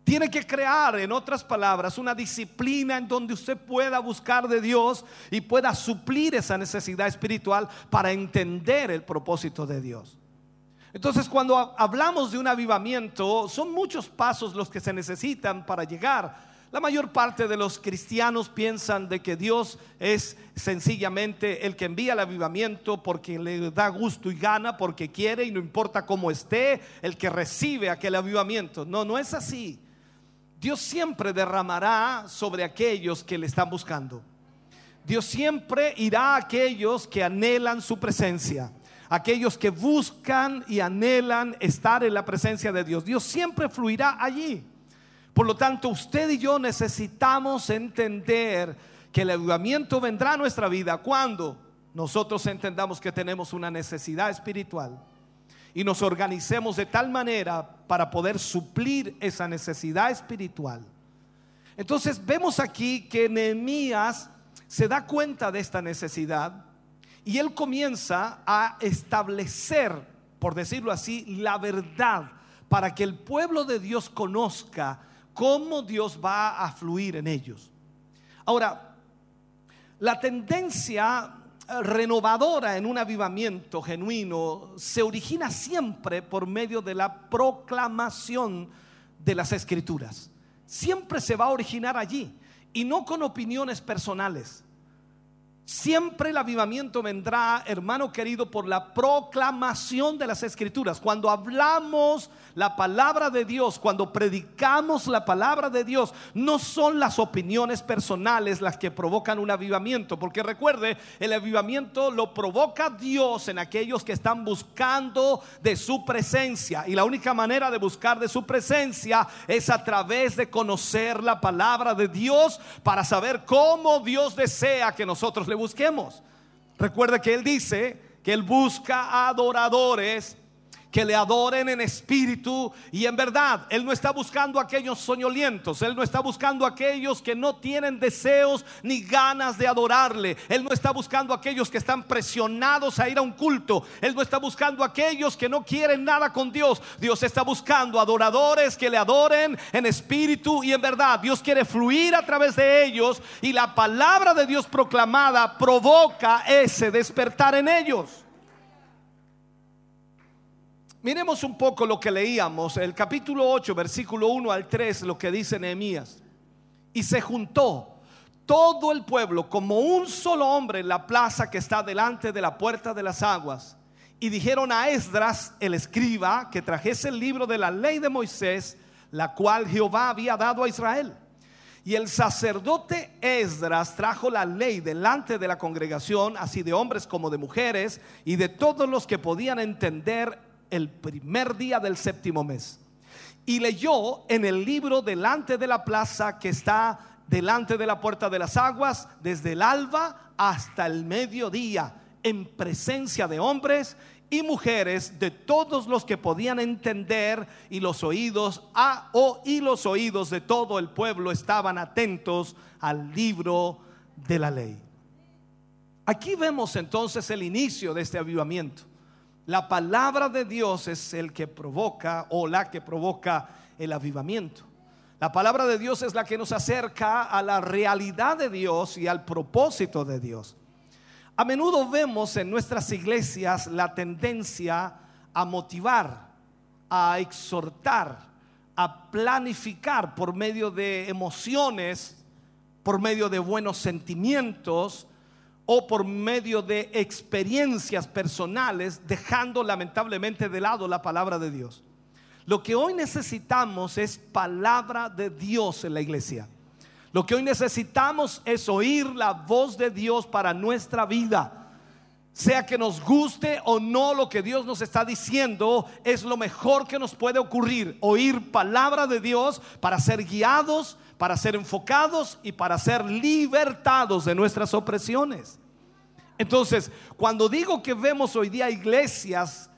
S5: Tiene que crear, en otras palabras, una disciplina en donde usted pueda buscar de Dios y pueda suplir esa necesidad espiritual para entender el propósito de Dios. Entonces cuando hablamos de un avivamiento, son muchos pasos los que se necesitan para llegar. La mayor parte de los cristianos piensan de que Dios es sencillamente el que envía el avivamiento porque le da gusto y gana, porque quiere y no importa cómo esté, el que recibe aquel avivamiento. No, no es así. Dios siempre derramará sobre aquellos que le están buscando. Dios siempre irá a aquellos que anhelan su presencia, aquellos que buscan y anhelan estar en la presencia de Dios. Dios siempre fluirá allí. Por lo tanto, usted y yo necesitamos entender que el avivamiento vendrá a nuestra vida cuando nosotros entendamos que tenemos una necesidad espiritual y nos organicemos de tal manera para poder suplir esa necesidad espiritual. Entonces vemos aquí que Nehemías se da cuenta de esta necesidad y él comienza a establecer, por decirlo así, la verdad para que el pueblo de Dios conozca cómo Dios va a fluir en ellos. Ahora, la tendencia eh, renovadora en un avivamiento genuino se origina siempre por medio de la proclamación de las escrituras. Siempre se va a originar allí y no con opiniones personales. Siempre el avivamiento vendrá, hermano querido, por la proclamación de las escrituras. Cuando hablamos la palabra de Dios, cuando predicamos la palabra de Dios, no son las opiniones personales las que provocan un avivamiento. Porque recuerde, el avivamiento lo provoca Dios en aquellos que están buscando de su presencia. Y la única manera de buscar de su presencia es a través de conocer la palabra de Dios para saber cómo Dios desea que nosotros le busquemos. Recuerda que Él dice que Él busca adoradores que le adoren en espíritu y en verdad. Él no está buscando a aquellos soñolientos, Él no está buscando aquellos que no tienen deseos ni ganas de adorarle. Él no está buscando a aquellos que están presionados a ir a un culto. Él no está buscando a aquellos que no quieren nada con Dios. Dios está buscando adoradores que le adoren en espíritu y en verdad. Dios quiere fluir a través de ellos y la palabra de Dios proclamada provoca ese despertar en ellos. Miremos un poco lo que leíamos, el capítulo 8, versículo 1 al 3, lo que dice Nehemías. Y se juntó todo el pueblo como un solo hombre en la plaza que está delante de la puerta de las aguas. Y dijeron a Esdras, el escriba, que trajese el libro de la ley de Moisés, la cual Jehová había dado a Israel. Y el sacerdote Esdras trajo la ley delante de la congregación, así de hombres como de mujeres, y de todos los que podían entender el primer día del séptimo mes. Y leyó en el libro delante de la plaza que está delante de la puerta de las aguas, desde el alba hasta el mediodía, en presencia de hombres y mujeres, de todos los que podían entender, y los oídos, a, o, y los oídos de todo el pueblo estaban atentos al libro de la ley. Aquí vemos entonces el inicio de este avivamiento. La palabra de Dios es el que provoca o la que provoca el avivamiento. La palabra de Dios es la que nos acerca a la realidad de Dios y al propósito de Dios. A menudo vemos en nuestras iglesias la tendencia a motivar, a exhortar, a planificar por medio de emociones, por medio de buenos sentimientos, o por medio de experiencias personales, dejando lamentablemente de lado la palabra de Dios. Lo que hoy necesitamos es palabra de Dios en la iglesia. Lo que hoy necesitamos es oír la voz de Dios para nuestra vida. Sea que nos guste o no lo que Dios nos está diciendo, es lo mejor que nos puede ocurrir. Oír palabra de Dios para ser guiados, para ser enfocados y para ser libertados de nuestras opresiones. Entonces, cuando digo que vemos hoy día iglesias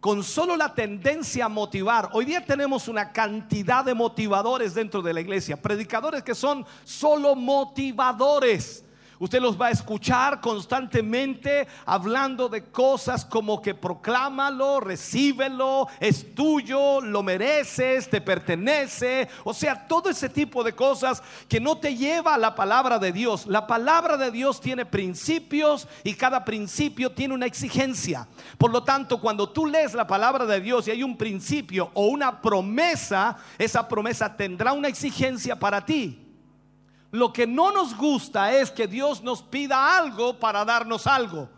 S5: con solo la tendencia a motivar, hoy día tenemos una cantidad de motivadores dentro de la iglesia, predicadores que son solo motivadores. Usted los va a escuchar constantemente hablando de cosas como que proclámalo, recíbelo, es tuyo, lo mereces, te pertenece. O sea, todo ese tipo de cosas que no te lleva a la palabra de Dios. La palabra de Dios tiene principios y cada principio tiene una exigencia. Por lo tanto, cuando tú lees la palabra de Dios y hay un principio o una promesa, esa promesa tendrá una exigencia para ti. Lo que no nos gusta es que Dios nos pida algo para darnos algo.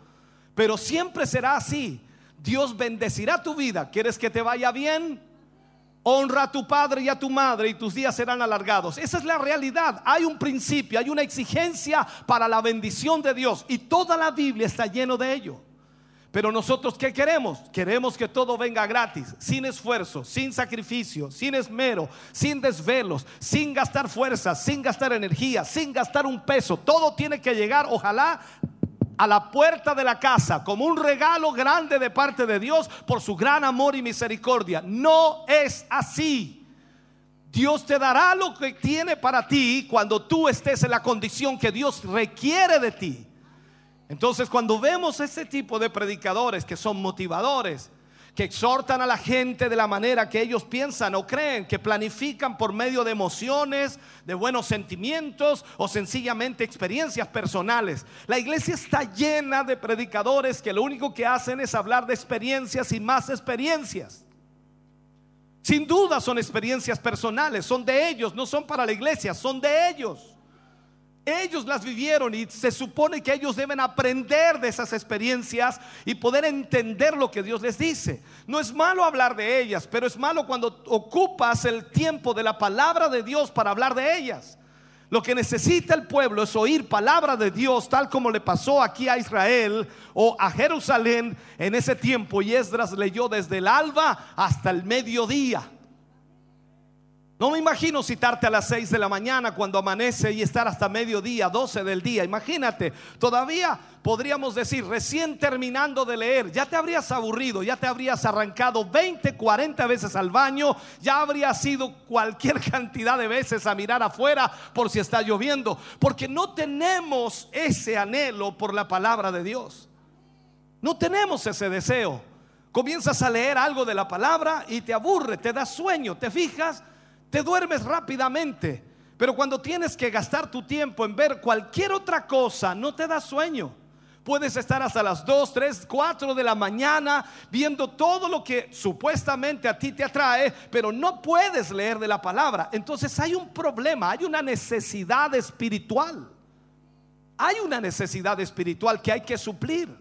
S5: Pero siempre será así. Dios bendecirá tu vida. ¿Quieres que te vaya bien? Honra a tu padre y a tu madre y tus días serán alargados. Esa es la realidad. Hay un principio, hay una exigencia para la bendición de Dios y toda la Biblia está lleno de ello. Pero nosotros, ¿qué queremos? Queremos que todo venga gratis, sin esfuerzo, sin sacrificio, sin esmero, sin desvelos, sin gastar fuerzas, sin gastar energía, sin gastar un peso. Todo tiene que llegar, ojalá, a la puerta de la casa como un regalo grande de parte de Dios por su gran amor y misericordia. No es así. Dios te dará lo que tiene para ti cuando tú estés en la condición que Dios requiere de ti. Entonces cuando vemos ese tipo de predicadores que son motivadores, que exhortan a la gente de la manera que ellos piensan o creen, que planifican por medio de emociones, de buenos sentimientos o sencillamente experiencias personales. La iglesia está llena de predicadores que lo único que hacen es hablar de experiencias y más experiencias. Sin duda son experiencias personales, son de ellos, no son para la iglesia, son de ellos. Ellos las vivieron y se supone que ellos deben aprender de esas experiencias y poder entender lo que Dios les dice. No es malo hablar de ellas, pero es malo cuando ocupas el tiempo de la palabra de Dios para hablar de ellas. Lo que necesita el pueblo es oír palabra de Dios, tal como le pasó aquí a Israel o a Jerusalén en ese tiempo. Y Esdras leyó desde el alba hasta el mediodía. No me imagino citarte a las 6 de la mañana cuando amanece y estar hasta mediodía, 12 del día. Imagínate, todavía podríamos decir, recién terminando de leer, ya te habrías aburrido, ya te habrías arrancado 20, 40 veces al baño, ya habrías ido cualquier *laughs* cantidad de veces a mirar afuera por si está lloviendo, porque no tenemos ese anhelo por la palabra de Dios. No tenemos ese deseo. Comienzas a leer algo de la palabra y te aburre, te da sueño, te fijas te duermes rápidamente. Pero cuando tienes que gastar tu tiempo en ver cualquier otra cosa, no te da sueño. Puedes estar hasta las 2, 3, 4 de la mañana viendo todo lo que supuestamente a ti te atrae, pero no puedes leer de la palabra. Entonces hay un problema, hay una necesidad espiritual. Hay una necesidad espiritual que hay que suplir.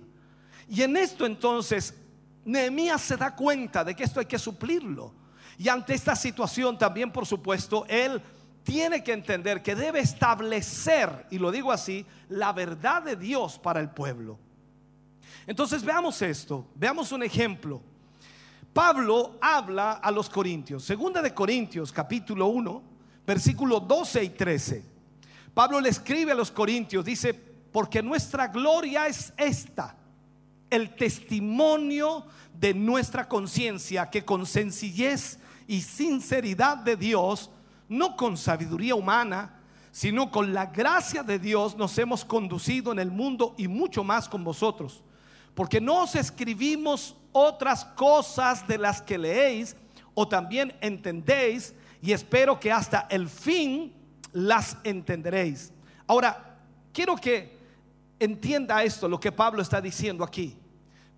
S5: Y en esto entonces Nehemías se da cuenta de que esto hay que suplirlo. Y ante esta situación también, por supuesto, él tiene que entender que debe establecer, y lo digo así, la verdad de Dios para el pueblo. Entonces veamos esto, veamos un ejemplo. Pablo habla a los corintios, segunda de Corintios capítulo 1, versículo 12 y 13. Pablo le escribe a los corintios, dice, porque nuestra gloria es esta, el testimonio de nuestra conciencia que con sencillez y sinceridad de Dios, no con sabiduría humana, sino con la gracia de Dios nos hemos conducido en el mundo y mucho más con vosotros. Porque no os escribimos otras cosas de las que leéis o también entendéis y espero que hasta el fin las entenderéis. Ahora, quiero que entienda esto, lo que Pablo está diciendo aquí.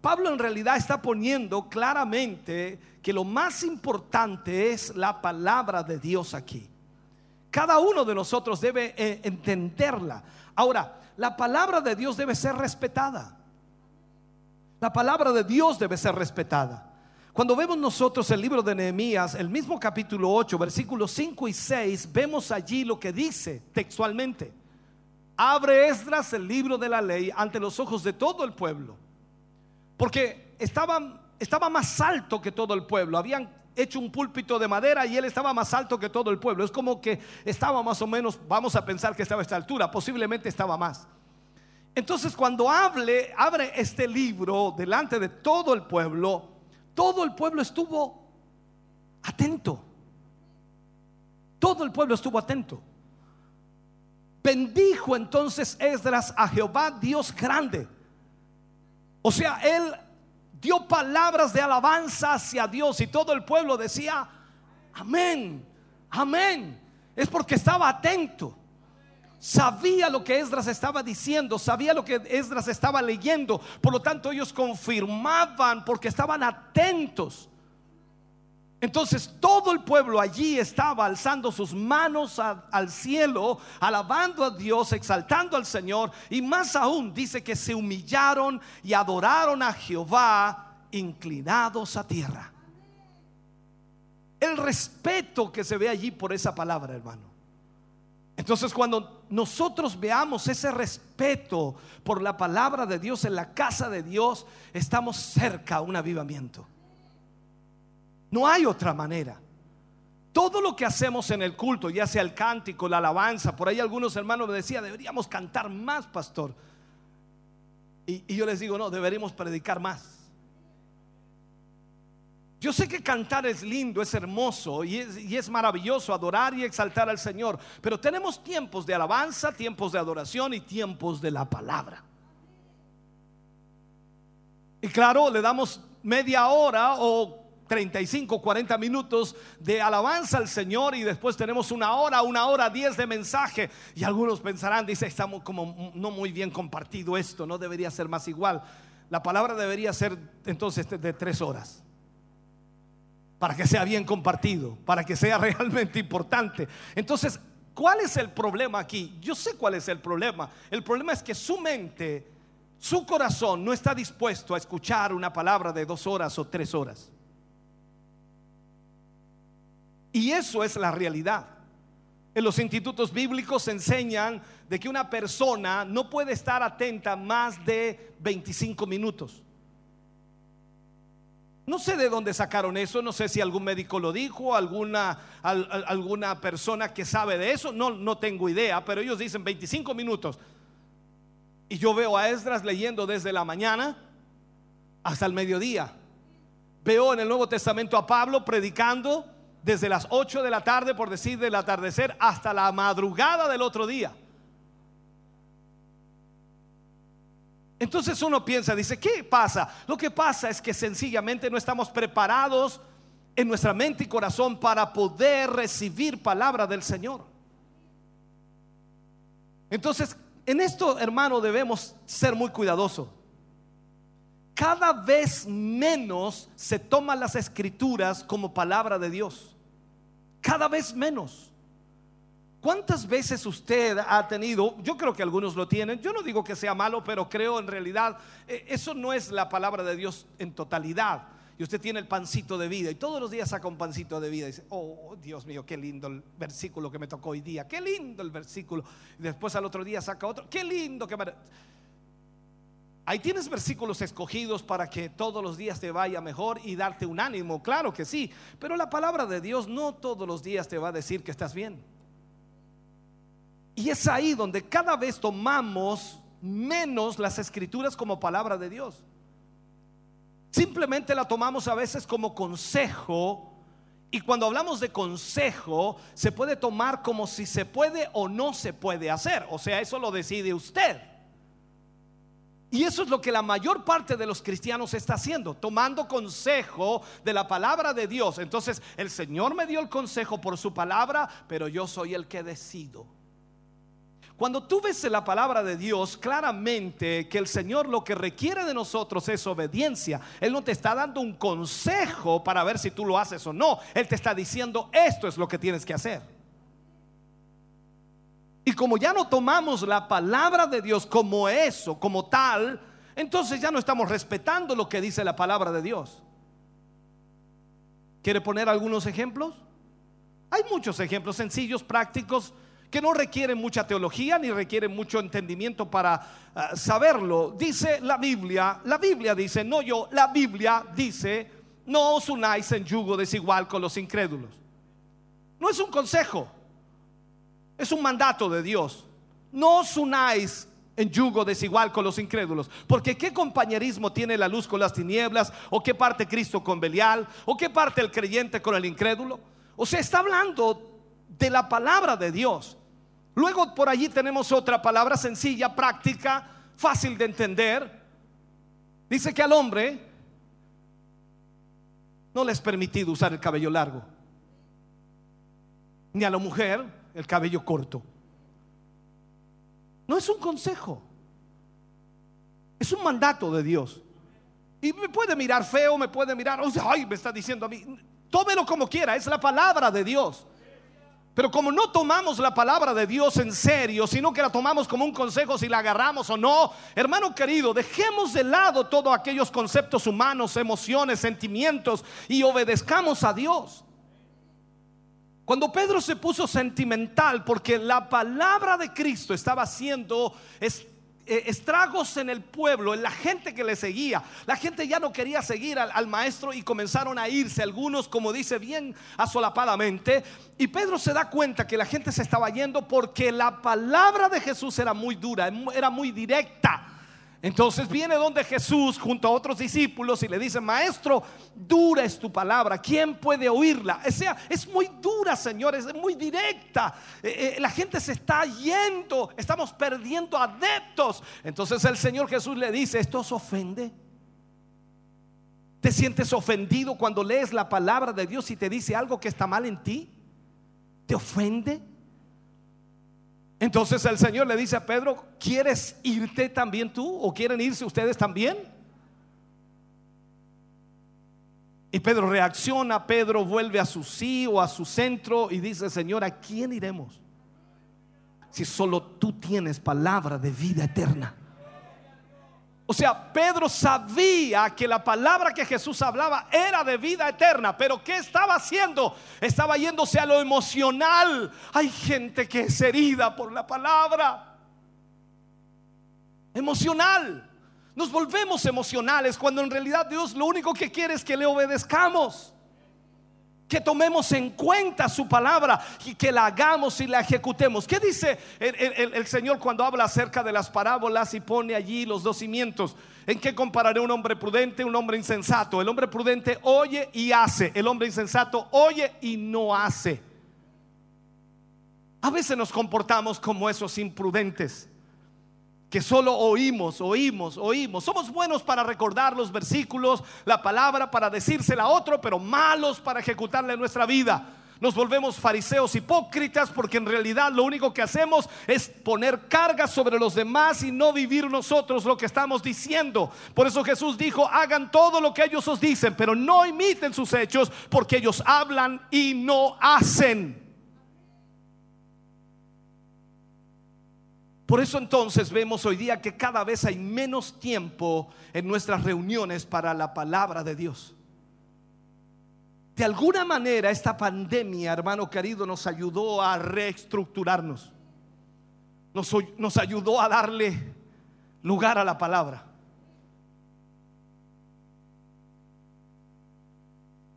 S5: Pablo en realidad está poniendo claramente que lo más importante es la palabra de Dios aquí. Cada uno de nosotros debe eh, entenderla. Ahora, la palabra de Dios debe ser respetada. La palabra de Dios debe ser respetada. Cuando vemos nosotros el libro de Nehemías, el mismo capítulo 8, versículos 5 y 6, vemos allí lo que dice textualmente. Abre Esdras el libro de la ley ante los ojos de todo el pueblo porque estaba, estaba más alto que todo el pueblo. Habían hecho un púlpito de madera y él estaba más alto que todo el pueblo. Es como que estaba más o menos, vamos a pensar que estaba a esta altura, posiblemente estaba más. Entonces cuando hable, abre este libro delante de todo el pueblo, todo el pueblo estuvo atento. Todo el pueblo estuvo atento. Bendijo entonces Esdras a Jehová Dios grande o sea, él dio palabras de alabanza hacia Dios y todo el pueblo decía, amén, amén. Es porque estaba atento. Sabía lo que Esdras estaba diciendo, sabía lo que Esdras estaba leyendo. Por lo tanto, ellos confirmaban porque estaban atentos. Entonces todo el pueblo allí estaba alzando sus manos al cielo, alabando a Dios, exaltando al Señor. Y más aún dice que se humillaron y adoraron a Jehová inclinados a tierra. El respeto que se ve allí por esa palabra, hermano. Entonces cuando nosotros veamos ese respeto por la palabra de Dios en la casa de Dios, estamos cerca a un avivamiento. No hay otra manera. Todo lo que hacemos en el culto, ya sea el cántico, la alabanza, por ahí algunos hermanos me decían, deberíamos cantar más, pastor. Y, yo les digo, no, deberíamos predicar más. Yo sé que cantar es lindo, es hermoso y es, y es, maravilloso adorar y exaltar al Señor, pero tenemos tiempos de alabanza, tiempos de adoración y tiempos de la palabra. Y claro, le damos media hora o 35, 40 minutos de alabanza al Señor y después tenemos una hora, una hora, diez de mensaje. Y algunos pensarán, dice, estamos como no muy bien compartido esto, no debería ser más igual. La palabra debería ser entonces de tres horas para que sea bien compartido, para que sea *laughs* realmente importante. Entonces, ¿cuál es el problema aquí? Yo sé cuál es el problema. El problema es que su mente, su corazón no está dispuesto a escuchar una palabra de dos horas o tres horas. Y eso es la realidad. En los institutos bíblicos enseñan de que una persona no puede estar atenta más de 25 minutos. No sé de dónde sacaron eso, no sé si algún médico lo dijo, alguna, al, alguna persona que sabe de eso, no, no tengo idea, pero ellos dicen 25 minutos. Y yo veo a Esdras leyendo desde la mañana hasta el mediodía. Veo en el Nuevo Testamento a Pablo predicando desde las 8 de la tarde, por decir del atardecer, hasta la madrugada del otro día. Entonces uno piensa, dice, ¿qué pasa? Lo que pasa es que sencillamente no estamos preparados en nuestra mente y corazón para poder recibir palabra del Señor. Entonces, en esto, hermano, debemos ser muy cuidadosos. Cada vez menos se toman las escrituras como palabra de Dios. Cada vez menos. ¿Cuántas veces usted ha tenido, yo creo que algunos lo tienen, yo no digo que sea malo, pero creo en realidad, eh, eso no es la palabra de Dios en totalidad. Y usted tiene el pancito de vida y todos los días saca un pancito de vida y dice, oh Dios mío, qué lindo el versículo que me tocó hoy día, qué lindo el versículo. Y después al otro día saca otro, qué lindo que me... Ahí tienes versículos escogidos para que todos los días te vaya mejor y darte un ánimo, claro que sí, pero la palabra de Dios no todos los días te va a decir que estás bien. Y es ahí donde cada vez tomamos menos las escrituras como palabra de Dios. Simplemente la tomamos a veces como consejo. Y cuando hablamos de consejo, se puede tomar como si se puede o no se puede hacer. O sea, eso lo decide usted. Y eso es lo que la mayor parte de los cristianos está haciendo, tomando consejo de la palabra de Dios. Entonces, el Señor me dio el consejo por su palabra, pero yo soy el que decido. Cuando tú ves la palabra de Dios claramente que el Señor lo que requiere de nosotros es obediencia, Él no te está dando un consejo para ver si tú lo haces o no, Él te está diciendo esto es lo que tienes que hacer. Y como ya no tomamos la palabra de Dios como eso, como tal, entonces ya no estamos respetando lo que dice la palabra de Dios. ¿Quiere poner algunos ejemplos? Hay muchos ejemplos sencillos, prácticos que no requieren mucha teología ni requieren mucho entendimiento para uh, saberlo. Dice la Biblia, la Biblia dice, no yo, la Biblia dice, no os unáis en yugo desigual con los incrédulos. No es un consejo, es un mandato de Dios. No os unáis en yugo desigual con los incrédulos. Porque qué compañerismo tiene la luz con las tinieblas, o qué parte Cristo con Belial, o qué parte el creyente con el incrédulo. O sea, está hablando de la palabra de Dios. Luego por allí tenemos otra palabra sencilla, práctica, fácil de entender. Dice que al hombre no le es permitido usar el cabello largo, ni a la mujer el cabello corto. No es un consejo, es un mandato de Dios. Y me puede mirar feo, me puede mirar, ay, me está diciendo a mí, tómelo como quiera, es la palabra de Dios. Pero como no tomamos la palabra de Dios en serio, sino que la tomamos como un consejo si la agarramos o no, hermano querido, dejemos de lado todos aquellos conceptos humanos, emociones, sentimientos y obedezcamos a Dios. Cuando Pedro se puso sentimental porque la palabra de Cristo estaba haciendo eh, estragos en el pueblo, en la gente que le seguía, la gente ya no quería seguir al, al maestro y comenzaron a irse, algunos como dice bien asolapadamente, y Pedro se da cuenta que la gente se estaba yendo porque la palabra de Jesús era muy dura, era muy directa. Entonces viene donde Jesús junto a otros discípulos y le dice, maestro, dura es tu palabra, ¿quién puede oírla? Es muy dura, señores, es muy directa. Eh, eh, la gente se está yendo, estamos perdiendo adeptos. Entonces el Señor Jesús le dice, ¿esto os ofende? ¿Te sientes ofendido cuando lees la palabra de Dios y te dice algo que está mal en ti? ¿Te ofende? Entonces el Señor le dice a Pedro, ¿quieres irte también tú? ¿O quieren irse ustedes también? Y Pedro reacciona, Pedro vuelve a su sí o a su centro y dice, Señor, ¿a quién iremos? Si solo tú tienes palabra de vida eterna. O sea, Pedro sabía que la palabra que Jesús hablaba era de vida eterna, pero ¿qué estaba haciendo? Estaba yéndose a lo emocional. Hay gente que es herida por la palabra. Emocional. Nos volvemos emocionales cuando en realidad Dios lo único que quiere es que le obedezcamos. Que tomemos en cuenta su palabra y que la hagamos y la ejecutemos. ¿Qué dice el, Señor cuando habla acerca de las parábolas y pone allí los dos cimientos? ¿En qué compararé un hombre prudente, un hombre insensato? El hombre prudente oye y hace. El hombre insensato oye y no hace. A veces nos comportamos como esos imprudentes que solo oímos, oímos, oímos. Somos buenos para recordar los versículos, la palabra para decírsela a otro, pero malos para ejecutarla en nuestra vida. Nos volvemos fariseos hipócritas porque en realidad lo único que hacemos es poner cargas sobre los demás y no vivir nosotros lo que estamos diciendo. Por eso Jesús dijo, hagan todo lo que ellos os dicen, pero no imiten sus hechos porque ellos hablan y no hacen. Por eso entonces vemos hoy día que cada vez hay menos tiempo en nuestras reuniones para la palabra de Dios. De alguna manera esta pandemia, hermano querido, nos ayudó a reestructurarnos. Nos, nos ayudó a darle lugar a la palabra.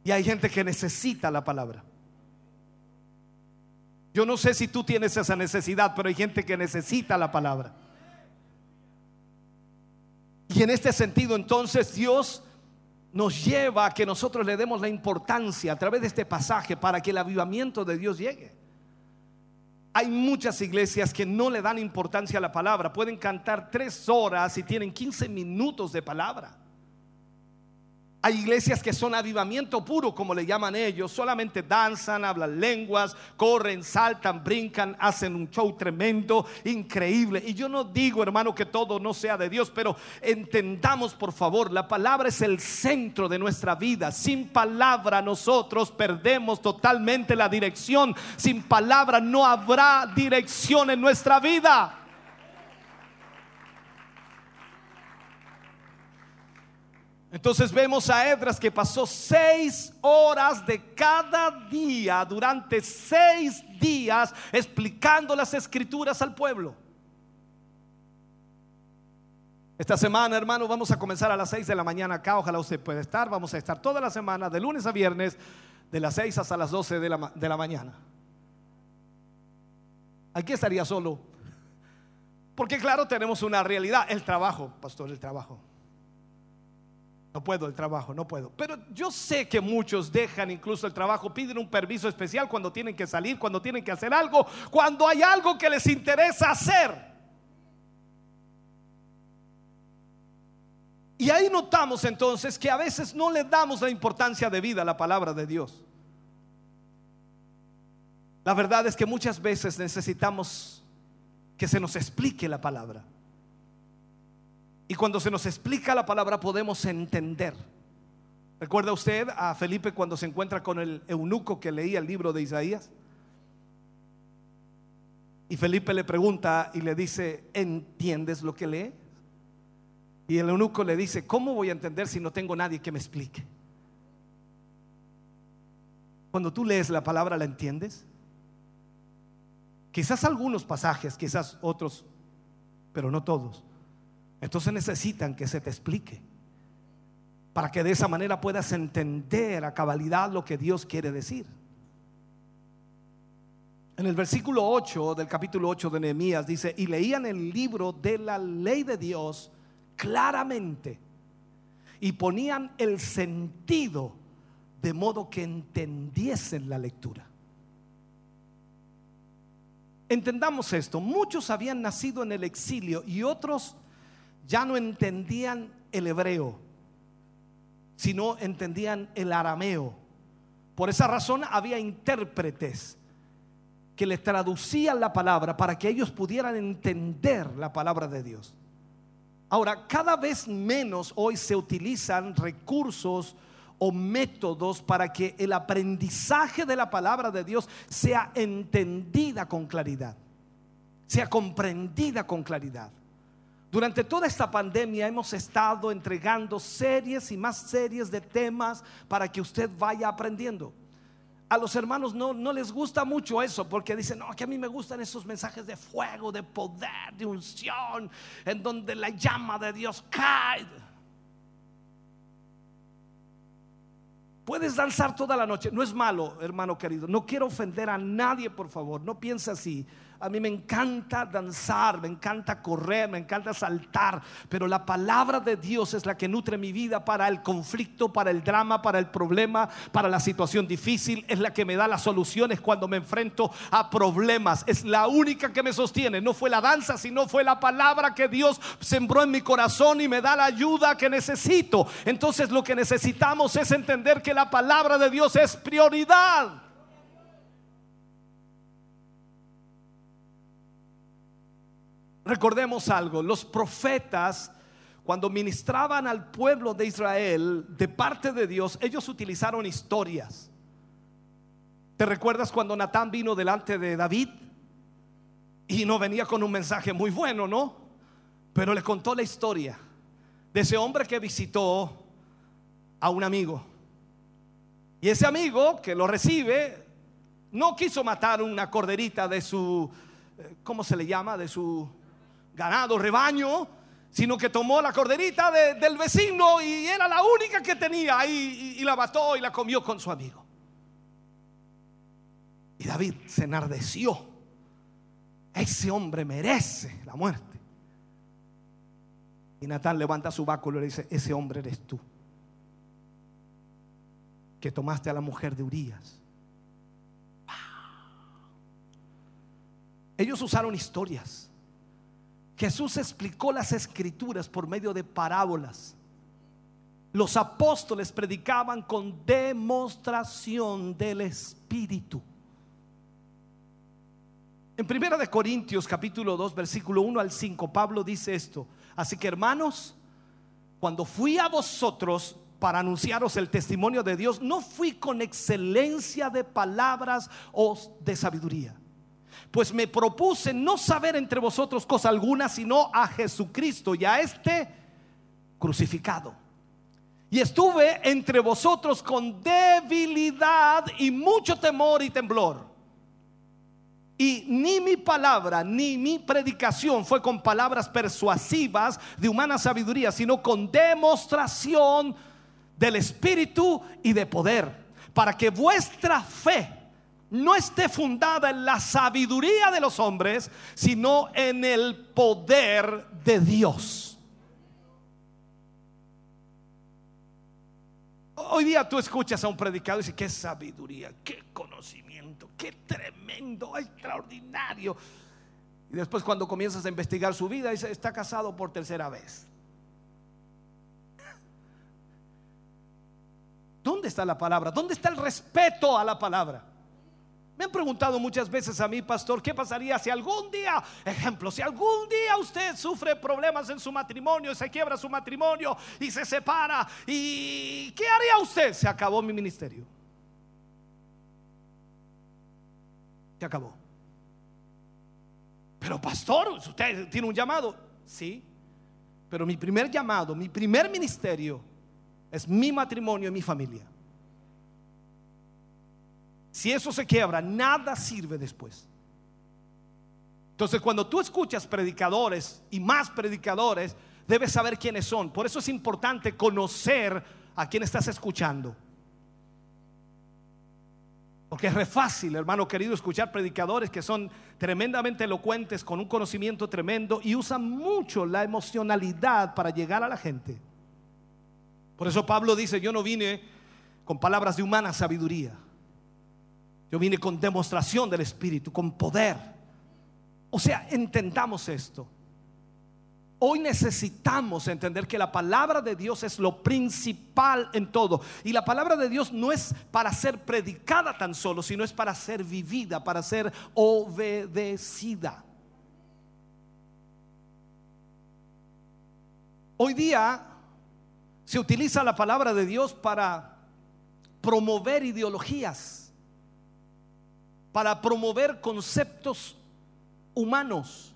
S5: Y hay gente que necesita la palabra. Yo no sé si tú tienes esa necesidad, pero hay gente que necesita la palabra. Y en este sentido entonces Dios nos lleva a que nosotros le demos la importancia a través de este pasaje para que el avivamiento de Dios llegue. Hay muchas iglesias que no le dan importancia a la palabra. Pueden cantar tres horas y tienen 15 minutos de palabra. Hay iglesias que son avivamiento puro, como le llaman ellos. Solamente danzan, hablan lenguas, corren, saltan, brincan, hacen un show tremendo, increíble. Y yo no digo, hermano, que todo no sea de Dios, pero entendamos, por favor, la palabra es el centro de nuestra vida. Sin palabra nosotros perdemos totalmente la dirección. Sin palabra no habrá dirección en nuestra vida. Entonces vemos a Edras que pasó seis horas de cada día durante seis días explicando las escrituras al pueblo. Esta semana, hermano, vamos a comenzar a las seis de la mañana acá. Ojalá usted pueda estar. Vamos a estar toda la semana, de lunes a viernes, de las seis hasta las doce de la, de la mañana. Aquí estaría solo. Porque claro, tenemos una realidad. El trabajo, pastor, el trabajo. No puedo el trabajo, no puedo. Pero yo sé que muchos dejan incluso el trabajo, piden un permiso especial cuando tienen que salir, cuando tienen que hacer algo, cuando hay algo que les interesa hacer. Y ahí notamos entonces que a veces no le damos la importancia de vida a la palabra de Dios. La verdad es que muchas veces necesitamos que se nos explique la palabra. Y cuando se nos explica la palabra podemos entender. ¿Recuerda usted a Felipe cuando se encuentra con el eunuco que leía el libro de Isaías? Y Felipe le pregunta y le dice, ¿entiendes lo que lee? Y el eunuco le dice, ¿cómo voy a entender si no tengo nadie que me explique? Cuando tú lees la palabra, ¿la entiendes? Quizás algunos pasajes, quizás otros, pero no todos. Entonces necesitan que se te explique para que de esa manera puedas entender a cabalidad lo que Dios quiere decir. En el versículo 8 del capítulo 8 de Nehemías dice, y leían el libro de la ley de Dios claramente y ponían el sentido de modo que entendiesen la lectura. Entendamos esto, muchos habían nacido en el exilio y otros ya no entendían el hebreo, sino entendían el arameo. Por esa razón había intérpretes que les traducían la palabra para que ellos pudieran entender la palabra de Dios. Ahora, cada vez menos hoy se utilizan recursos o métodos para que el aprendizaje de la palabra de Dios sea entendida con claridad, sea comprendida con claridad. Durante toda esta pandemia hemos estado entregando series y más series de temas para que usted vaya aprendiendo. A los hermanos no, no les gusta mucho eso porque dicen, no, que a mí me gustan esos mensajes de fuego, de poder, de unción, en donde la llama de Dios cae. Puedes danzar toda la noche. No es malo, hermano querido. No quiero ofender a nadie, por favor. No piense así. A mí me encanta danzar, me encanta correr, me encanta saltar. Pero la palabra de Dios es la que nutre mi vida para el conflicto, para el drama, para el problema, para la situación difícil. Es la que me da las soluciones cuando me enfrento a problemas. Es la única que me sostiene. No fue la danza, sino fue la palabra que Dios sembró en mi corazón y me da la ayuda que necesito. Entonces lo que necesitamos es entender que la palabra de Dios es prioridad. Recordemos algo, los profetas cuando ministraban al pueblo de Israel de parte de Dios, ellos utilizaron historias. ¿Te recuerdas cuando Natán vino delante de David? Y no venía con un mensaje muy bueno, ¿no? Pero le contó la historia de ese hombre que visitó a un amigo. Y ese amigo que lo recibe no quiso matar una corderita de su, eh, ¿cómo se le llama? De su ganado, rebaño, sino que tomó la corderita de- del vecino y era la única que tenía ahí y, y la mató y la comió con su amigo. Y David se enardeció. Ese hombre merece la muerte. Y Natán levanta su báculo y le dice, ese hombre eres tú, que tomaste a la mujer de Urias. Ellos usaron historias. Jesús explicó las escrituras por medio de parábolas. Los apóstoles predicaban con demostración del Espíritu. En Primera de Corintios capítulo 2 versículo 1 al 5 Pablo dice esto, así que hermanos, cuando fui a vosotros para anunciaros el testimonio de Dios, no fui con excelencia de palabras o de sabiduría. Pues me propuse no saber entre vosotros cosa alguna, sino a Jesucristo y a este crucificado. Y estuve entre vosotros con debilidad y mucho temor y temblor. Y ni mi palabra ni mi predicación fue con palabras persuasivas de humana sabiduría, sino con demostración del Espíritu y de poder, para que vuestra fe no esté fundada en la sabiduría de los hombres, sino en el poder de Dios. Hoy día tú escuchas a un predicador y dices, qué sabiduría, qué conocimiento, qué tremendo, extraordinario. Y después cuando comienzas a investigar su vida, dice, está casado por tercera vez. ¿Dónde está la palabra? ¿Dónde está el respeto a la palabra? Me han preguntado muchas veces a mí, pastor, ¿qué pasaría si algún día, ejemplo, si algún día usted sufre problemas en su matrimonio, se quiebra su matrimonio y se separa? ¿Y qué haría usted? Se acabó mi ministerio. Se acabó. Pero pastor, usted tiene un llamado. Sí, pero mi primer llamado, mi primer ministerio es mi matrimonio y mi familia. Si eso se quiebra, nada sirve después. Entonces, cuando tú escuchas predicadores y más predicadores, debes saber quiénes son. Por eso es importante conocer a quién estás escuchando. Porque es re fácil, hermano querido, escuchar predicadores que son tremendamente elocuentes, con un conocimiento tremendo y usan mucho la emocionalidad para llegar a la gente. Por eso Pablo dice, yo no vine con palabras de humana sabiduría. Yo vine con demostración del Espíritu, con poder. O sea, entendamos esto. Hoy necesitamos entender que la palabra de Dios es lo principal en todo. Y la palabra de Dios no es para ser predicada tan solo, sino es para ser vivida, para ser obedecida. Hoy día se utiliza la palabra de Dios para promover ideologías, para promover conceptos humanos.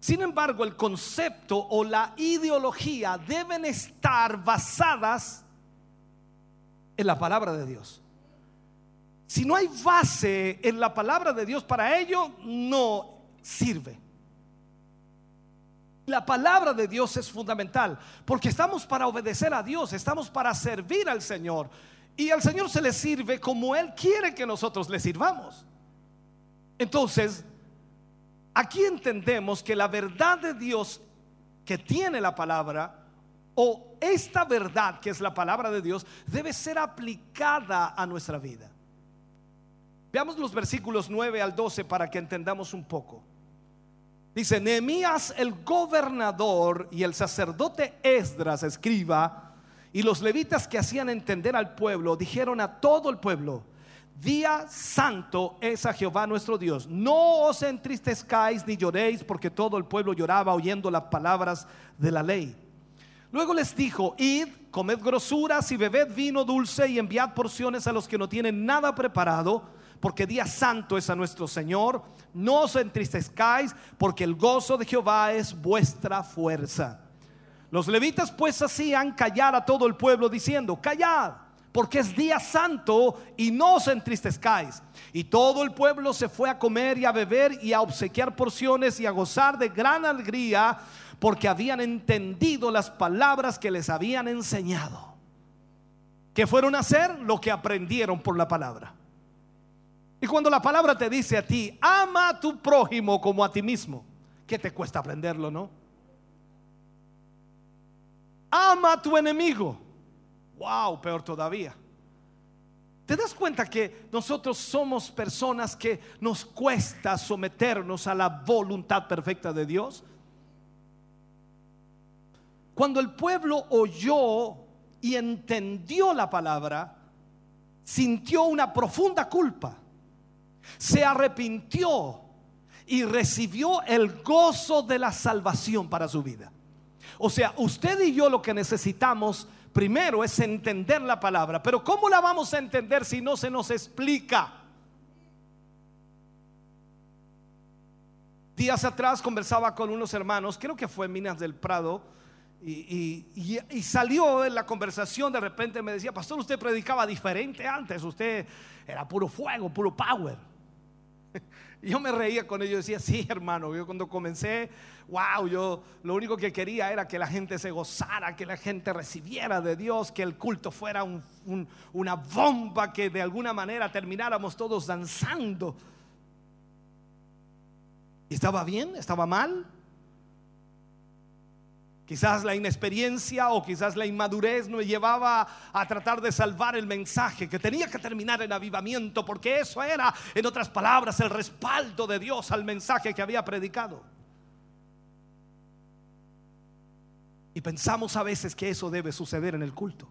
S5: Sin embargo, el concepto o la ideología deben estar basadas en la palabra de Dios. Si no hay base en la palabra de Dios para ello, no sirve. La palabra de Dios es fundamental porque estamos para obedecer a Dios, estamos para servir al Señor. Y al Señor se le sirve como Él quiere que nosotros le sirvamos. Entonces, aquí entendemos que la verdad de Dios que tiene la palabra, o esta verdad que es la palabra de Dios, debe ser aplicada a nuestra vida. Veamos los versículos 9 al 12 para que entendamos un poco. Dice, Nehemías el gobernador y el sacerdote Esdras escriba y los levitas que hacían entender al pueblo dijeron a todo el pueblo, día santo es a Jehová nuestro Dios. No os entristezcáis ni lloréis porque todo el pueblo lloraba oyendo las palabras de la ley. Luego les dijo, id, comed grosuras y bebed vino dulce y enviad porciones a los que no tienen nada preparado, porque día santo es a nuestro Señor. No os entristezcáis, porque el gozo de Jehová es vuestra fuerza. Los levitas pues hacían callar a todo el pueblo diciendo, callad, porque es día santo y no os entristezcáis. Y todo el pueblo se fue a comer y a beber y a obsequiar porciones y a gozar de gran alegría, porque habían entendido las palabras que les habían enseñado. ¿Qué fueron a hacer? Lo que aprendieron por la palabra. Y cuando la palabra te dice a ti, ama a tu prójimo como a ti mismo, ¿qué te cuesta aprenderlo, no? Ama a tu enemigo. Wow, peor todavía. ¿Te das cuenta que nosotros somos personas que nos cuesta someternos a la voluntad perfecta de Dios? Cuando el pueblo oyó y entendió la palabra, sintió una profunda culpa, se arrepintió y recibió el gozo de la salvación para su vida. O sea, usted y yo lo que necesitamos primero es entender la palabra, pero ¿cómo la vamos a entender si no se nos explica? Días atrás conversaba con unos hermanos, creo que fue en Minas del Prado, y, y- salió en la conversación, de repente me decía, pastor, usted predicaba diferente antes, usted era puro fuego, puro power. Y *laughs* yo me reía con ellos, decía, sí, hermano, yo cuando comencé, wow, yo lo único que quería era que la gente se gozara, que la gente recibiera de Dios, que el culto fuera un- un- una bomba, que de alguna manera termináramos todos danzando. ¿Y estaba bien? ¿Estaba mal? Quizás la inexperiencia o quizás la inmadurez nos llevaba a tratar de salvar el mensaje que tenía que terminar en avivamiento, porque eso era, en otras palabras, el respaldo de Dios al mensaje que había predicado. Y pensamos a veces que eso debe suceder en el culto.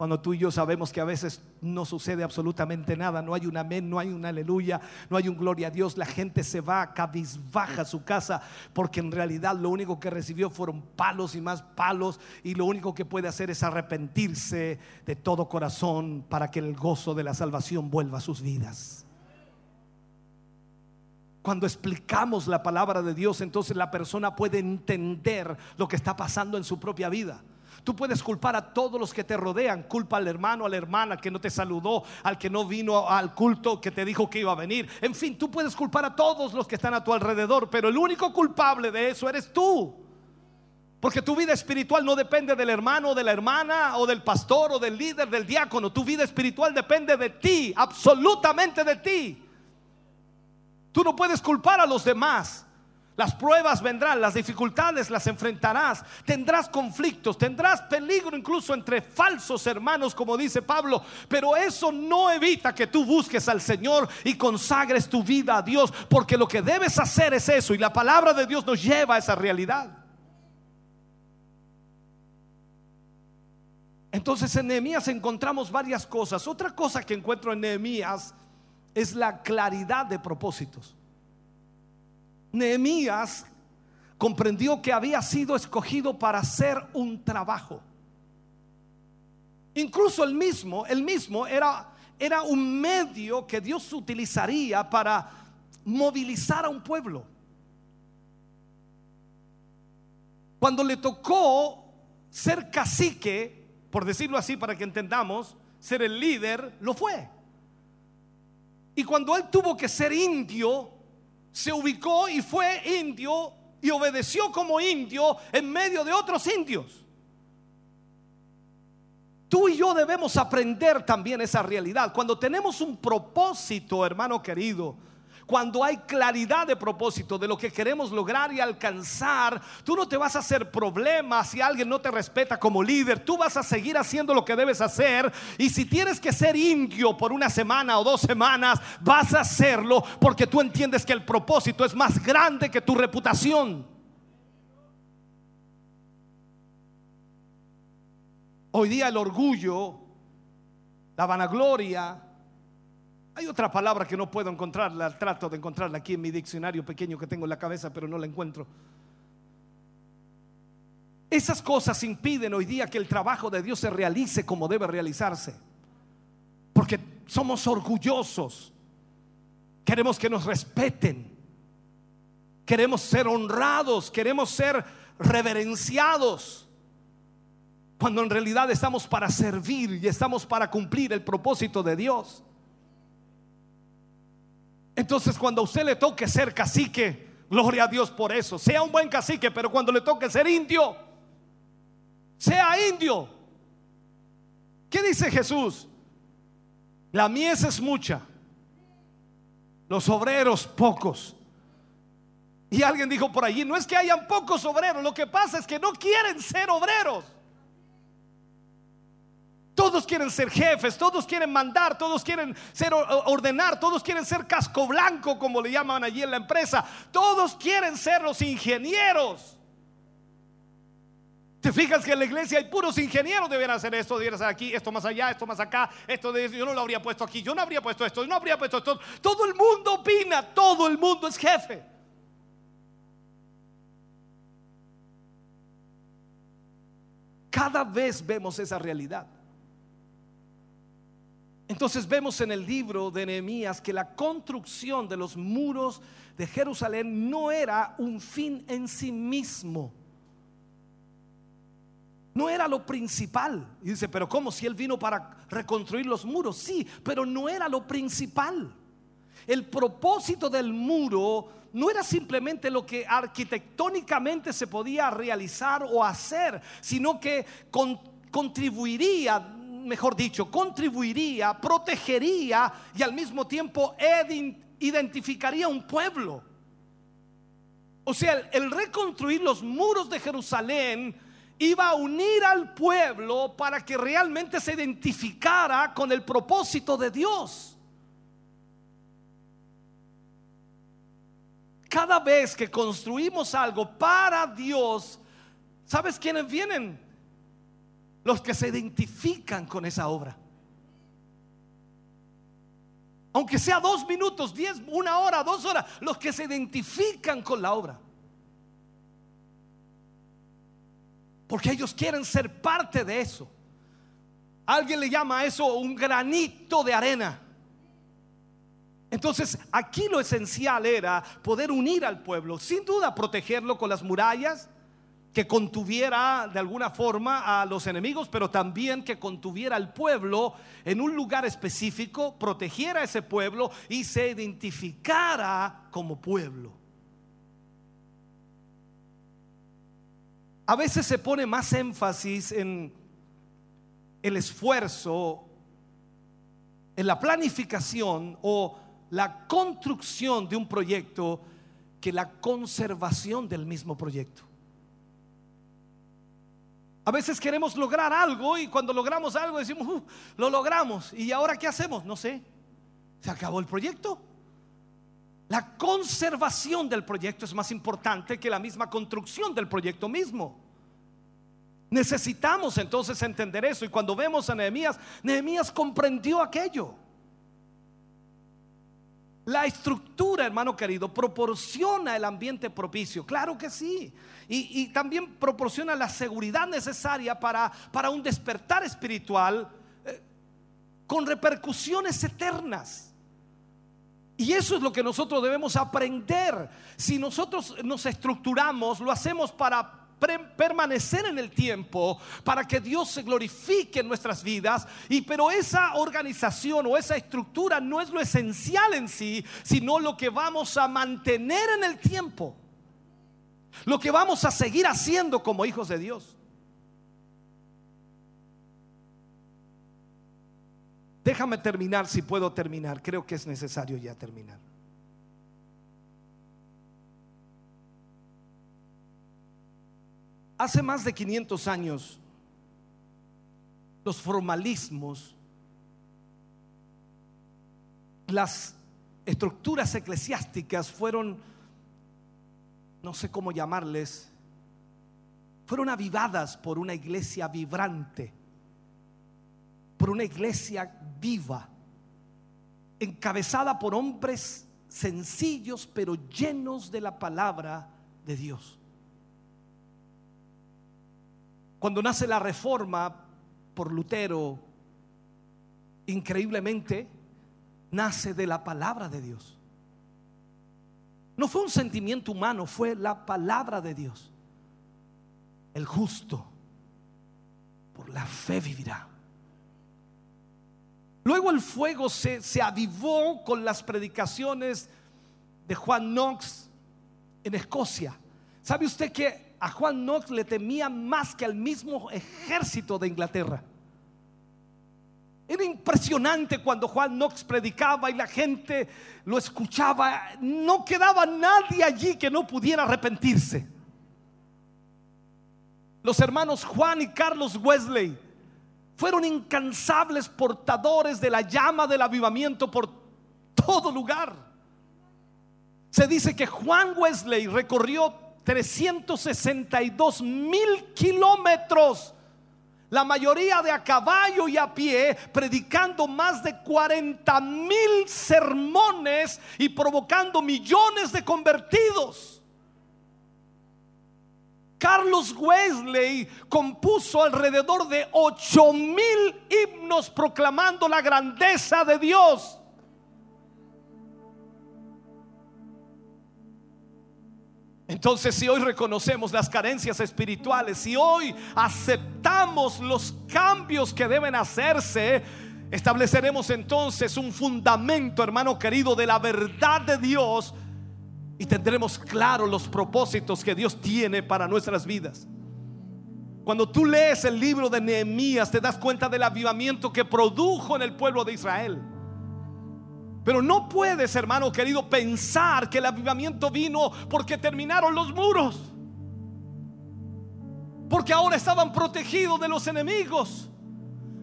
S5: Cuando tú y yo sabemos que a veces no sucede absolutamente nada, no hay un amén, no hay un aleluya, no hay un gloria a Dios, la gente se va cabizbaja a su casa porque en realidad lo único que recibió fueron palos y más palos y lo único que puede hacer es arrepentirse de todo corazón para que el gozo de la salvación vuelva a sus vidas. Cuando explicamos la palabra de Dios, entonces la persona puede entender lo que está pasando en su propia vida. Tú puedes culpar a todos los que te rodean. Culpa al hermano, a la hermana que no te saludó, al que no vino al culto, que te dijo que iba a venir. En fin, tú puedes culpar a todos los que están a tu alrededor, pero el único culpable de eso eres tú. Porque tu vida espiritual no depende del hermano, de la hermana, o del pastor, o del líder, del diácono. Tu vida espiritual depende de ti, absolutamente de ti. Tú no puedes culpar a los demás. Las pruebas vendrán, las dificultades las enfrentarás, tendrás conflictos, tendrás peligro incluso entre falsos hermanos, como dice Pablo, pero eso no evita que tú busques al Señor y consagres tu vida a Dios, porque lo que debes hacer es eso y la palabra de Dios nos lleva a esa realidad. Entonces en Nehemías encontramos varias cosas. Otra cosa que encuentro en Nehemías es la claridad de propósitos. Nehemías comprendió que había sido escogido para hacer un trabajo. Incluso el mismo, el mismo era, era un medio que Dios utilizaría para movilizar a un pueblo. Cuando le tocó ser cacique, por decirlo así para que entendamos, ser el líder, lo fue. Y cuando él tuvo que ser indio, se ubicó y fue indio y obedeció como indio en medio de otros indios. Tú y yo debemos aprender también esa realidad. Cuando tenemos un propósito, hermano querido, cuando hay claridad de propósito de lo que queremos lograr y alcanzar, tú no te vas a hacer problemas si alguien no te respeta como líder. Tú vas a seguir haciendo lo que debes hacer. Y si tienes que ser indio por una semana o dos semanas, vas a hacerlo porque tú entiendes que el propósito es más grande que tu reputación. Hoy día el orgullo, la vanagloria, hay otra palabra que no puedo encontrarla, trato de encontrarla aquí en mi diccionario pequeño que tengo en la cabeza, pero no la encuentro. Esas cosas impiden hoy día que el trabajo de Dios se realice como debe realizarse. Porque somos orgullosos. Queremos que nos respeten. Queremos ser honrados. Queremos ser reverenciados. Cuando en realidad estamos para servir y estamos para cumplir el propósito de Dios. Entonces cuando a usted le toque ser cacique, gloria a Dios por eso. Sea un buen cacique, pero cuando le toque ser indio, sea indio. ¿Qué dice Jesús? La mies es mucha, los obreros pocos. Y alguien dijo por allí, no es que hayan pocos obreros, lo que pasa es que no quieren ser obreros. Todos quieren ser jefes, todos quieren mandar, todos quieren ser ordenar, todos quieren ser casco blanco, como le llaman allí en la empresa. Todos quieren ser los ingenieros. Te fijas que en la iglesia hay puros ingenieros, deben hacer esto, deben hacer aquí, esto más allá, esto más acá, esto de, yo no lo habría puesto aquí, yo no habría puesto esto, yo no habría puesto esto. Todo el mundo opina, todo el mundo es jefe. Cada vez vemos esa realidad. Entonces vemos en el libro de Nehemías que la construcción de los muros de Jerusalén no era un fin en sí mismo. No era lo principal. Y dice, pero ¿cómo si él vino para reconstruir los muros? Sí, pero no era lo principal. El propósito del muro no era simplemente lo que arquitectónicamente se podía realizar o hacer, sino que con, contribuiría mejor dicho, contribuiría, protegería y al mismo tiempo identificaría un pueblo. O sea, el reconstruir los muros de Jerusalén iba a unir al pueblo para que realmente se identificara con el propósito de Dios. Cada vez que construimos algo para Dios, ¿sabes quiénes vienen? Los que se identifican con esa obra. Aunque sea dos minutos, diez, una hora, dos horas, los que se identifican con la obra. Porque ellos quieren ser parte de eso. Alguien le llama a eso un granito de arena. Entonces, aquí lo esencial era poder unir al pueblo, sin duda protegerlo con las murallas, que contuviera de alguna forma a los enemigos, pero también que contuviera al pueblo en un lugar específico, protegiera a ese pueblo y se identificara como pueblo. A veces se pone más énfasis en el esfuerzo, en la planificación o la construcción de un proyecto que la conservación del mismo proyecto. A veces queremos lograr algo y cuando logramos algo decimos, "Uh, lo logramos. ¿Y ahora qué hacemos? No sé. Se acabó el proyecto. La conservación del proyecto es más importante que la misma construcción del proyecto mismo. Necesitamos entonces entender eso. Y cuando vemos a Nehemías, Nehemías comprendió aquello. La estructura, hermano querido, proporciona el ambiente propicio. Claro que sí. Y, también proporciona la seguridad necesaria para, para un despertar espiritual eh, con repercusiones eternas. Y eso es lo que nosotros debemos aprender. Si nosotros nos estructuramos, lo hacemos para permanecer en el tiempo, para que Dios se glorifique en nuestras vidas. Y pero esa organización o esa estructura no es lo esencial en sí, sino lo que vamos a mantener en el tiempo. Lo que vamos a seguir haciendo como hijos de Dios. Déjame terminar si puedo terminar. Creo que es necesario ya terminar. Hace más de 500 años, los formalismos, las estructuras eclesiásticas fueron, no sé cómo llamarles, fueron avivadas por una iglesia vibrante por una iglesia viva, encabezada por hombres sencillos pero llenos de la palabra de Dios. Cuando nace la reforma por Lutero, increíblemente, nace de la palabra de Dios. No fue un sentimiento humano, fue la palabra de Dios. El justo por la fe vivirá. Luego el fuego se, se avivó con las predicaciones de Juan Knox en Escocia. ¿Sabe usted que a Juan Knox le temía más que al mismo ejército de Inglaterra? Era impresionante cuando Juan Knox predicaba y la gente lo escuchaba. No quedaba nadie allí que no pudiera arrepentirse. Los hermanos Juan y Carlos Wesley fueron incansables portadores de la llama del avivamiento por todo lugar. Se dice que Juan Wesley recorrió 362 mil kilómetros, la mayoría de a caballo y a pie, predicando más de 40 mil sermones y provocando millones de convertidos. Carlos Wesley compuso alrededor de 8 mil himnos proclamando la grandeza de Dios. Entonces, si hoy reconocemos las carencias espirituales, si hoy aceptamos los cambios que deben hacerse, estableceremos entonces un fundamento, hermano querido, de la verdad de Dios y tendremos claro los propósitos que Dios tiene para nuestras vidas. Cuando tú lees el libro de Nehemías, te das cuenta del avivamiento que produjo en el pueblo de Israel. Pero no puedes, hermano querido, pensar que el avivamiento vino porque terminaron los muros. Porque ahora estaban protegidos de los enemigos.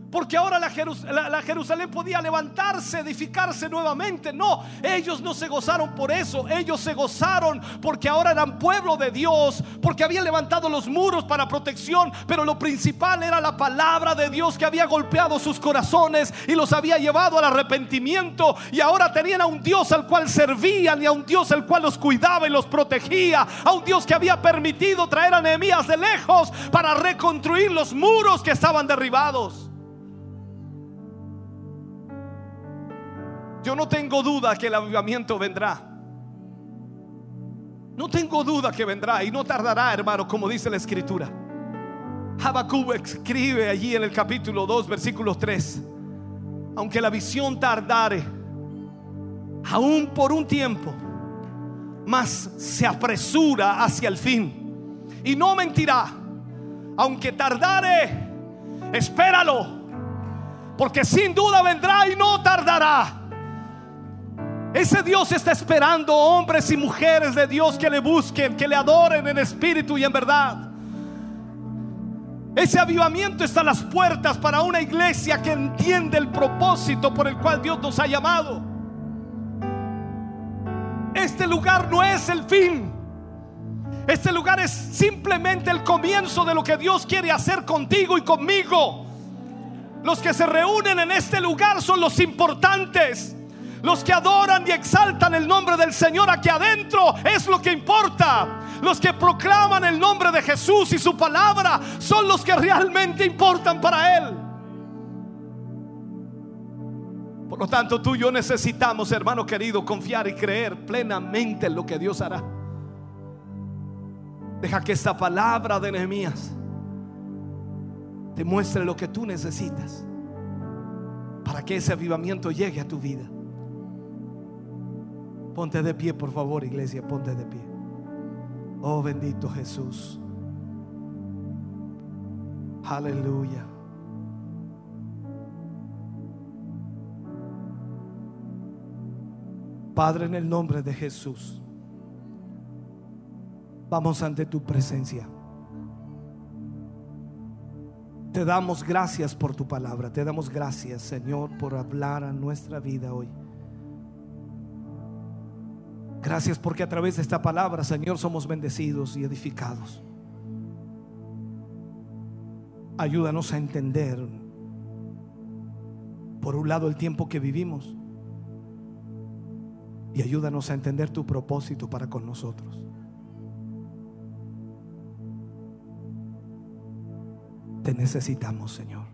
S5: Porque ahora la, Jerus- la- la Jerusalén podía levantarse, edificarse nuevamente. No, ellos no se gozaron por eso. Ellos se gozaron porque ahora eran pueblo de Dios. Porque habían levantado los muros para protección. Pero lo principal era la palabra de Dios que había golpeado sus corazones y los había llevado al arrepentimiento. Y ahora tenían a un Dios al cual servían y a un Dios al cual los cuidaba y los protegía. A un Dios que había permitido traer a Nehemías de lejos para reconstruir los muros que estaban derribados. Yo no tengo duda que el avivamiento vendrá. No tengo duda que vendrá y no tardará, hermano, como dice la escritura. Habacuc escribe allí en el capítulo 2, versículo 3. Aunque la visión tardare, aún por un tiempo, mas se apresura hacia el fin. Y no mentirá, aunque tardare, espéralo, porque sin duda vendrá y no tardará. Ese Dios está esperando hombres y mujeres de Dios que le busquen, que le adoren en espíritu y en verdad. Ese avivamiento está a las puertas para una iglesia que entiende el propósito por el cual Dios nos ha llamado. Este lugar no es el fin. Este lugar es simplemente el comienzo de lo que Dios quiere hacer contigo y conmigo. Los que se reúnen en este lugar son los importantes. Los que adoran y exaltan el nombre del Señor aquí adentro es lo que importa. Los que proclaman el nombre de Jesús y su palabra son los que realmente importan para Él. Por lo tanto, tú y yo necesitamos, hermano querido, confiar y creer plenamente en lo que Dios hará. Deja que esta palabra de Nehemías te muestre lo que tú necesitas para que ese avivamiento llegue a tu vida. Ponte de pie, por favor, iglesia, ponte de pie. Oh bendito Jesús. Aleluya. Padre, en el nombre de Jesús, vamos ante tu presencia. Te damos gracias por tu palabra. Te damos gracias, Señor, por hablar a nuestra vida hoy. Gracias porque a través de esta palabra, Señor, somos bendecidos y edificados. Ayúdanos a entender, por un lado, el tiempo que vivimos y ayúdanos a entender tu propósito para con nosotros. Te necesitamos, Señor.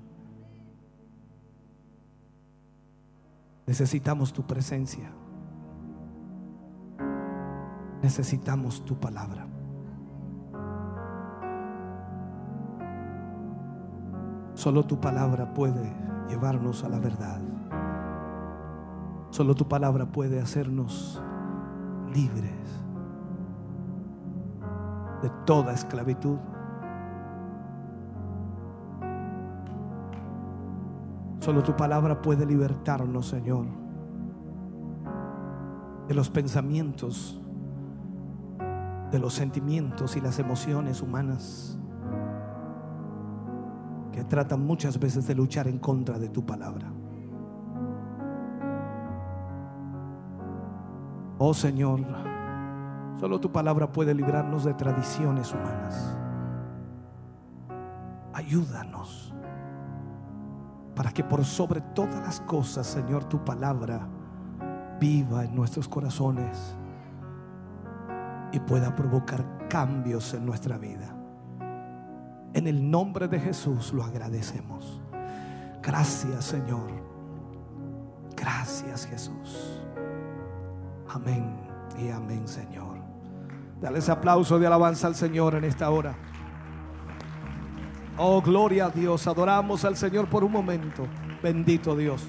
S5: Necesitamos tu presencia. Necesitamos tu palabra. Solo tu palabra puede llevarnos a la verdad. Solo tu palabra puede hacernos libres de toda esclavitud. Solo tu palabra puede libertarnos, Señor, de los pensamientos, de los sentimientos y las emociones humanas que tratan muchas veces de luchar en contra de tu palabra. Oh Señor, solo tu palabra puede librarnos de tradiciones humanas. Ayúdanos para que por sobre todas las cosas, Señor, tu palabra viva en nuestros corazones y pueda provocar cambios en nuestra vida. En el nombre de Jesús lo agradecemos. Gracias, Señor. Gracias, Jesús. Amén y amén, Señor. Dale ese aplauso de alabanza al Señor en esta hora. Oh, gloria a Dios. Adoramos al Señor por un momento. Bendito Dios.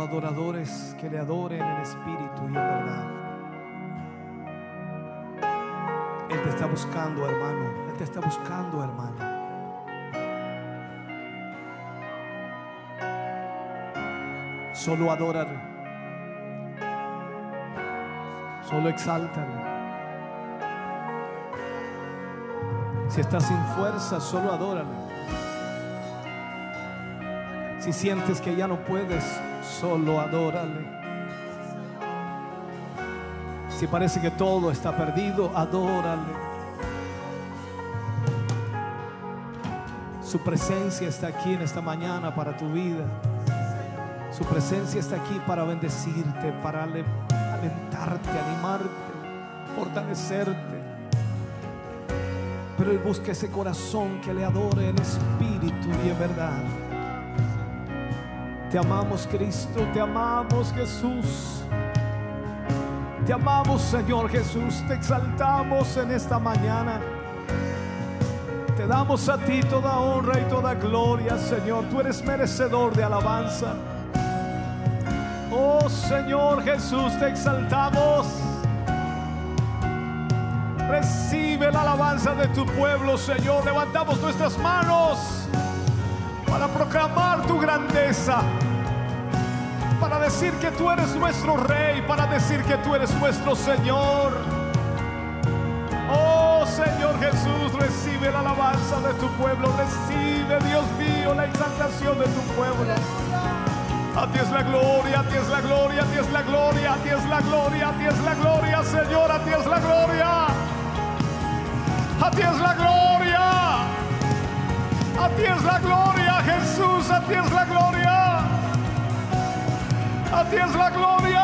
S5: Adoradores que le adoren en espíritu y en verdad. Él te está buscando, hermano. Él te está buscando, hermano. Solo adórale. Solo exáltale. Si estás sin fuerza, solo adórale. Si sientes que ya no puedes, solo adórale. Si parece que todo está perdido, adórale. Su presencia está aquí en esta mañana para tu vida. Su presencia está aquí para bendecirte, para ale- alentarte, animarte, fortalecerte. Pero Él busca ese corazón que le adore en espíritu y en verdad. Te amamos Cristo, te amamos Jesús. Te amamos Señor Jesús, te exaltamos en esta mañana. Te damos a ti toda honra y toda gloria, Señor. Tú eres merecedor de alabanza. Oh Señor Jesús, te exaltamos. Recibe la alabanza de tu pueblo, Señor. Levantamos nuestras manos para proclamar tu grandeza. Para decir que tú eres nuestro rey, para decir que tú eres nuestro Señor. Oh Señor Jesús, recibe la alabanza de tu pueblo, recibe Dios mío la exaltación de tu pueblo. A ti es la gloria, a ti es la gloria, a ti es la gloria, a ti es la gloria, a ti es la gloria, Señor, a ti es la gloria. A ti es la gloria. A ti es la gloria, Jesús, a ti es la gloria. A ti es la gloria.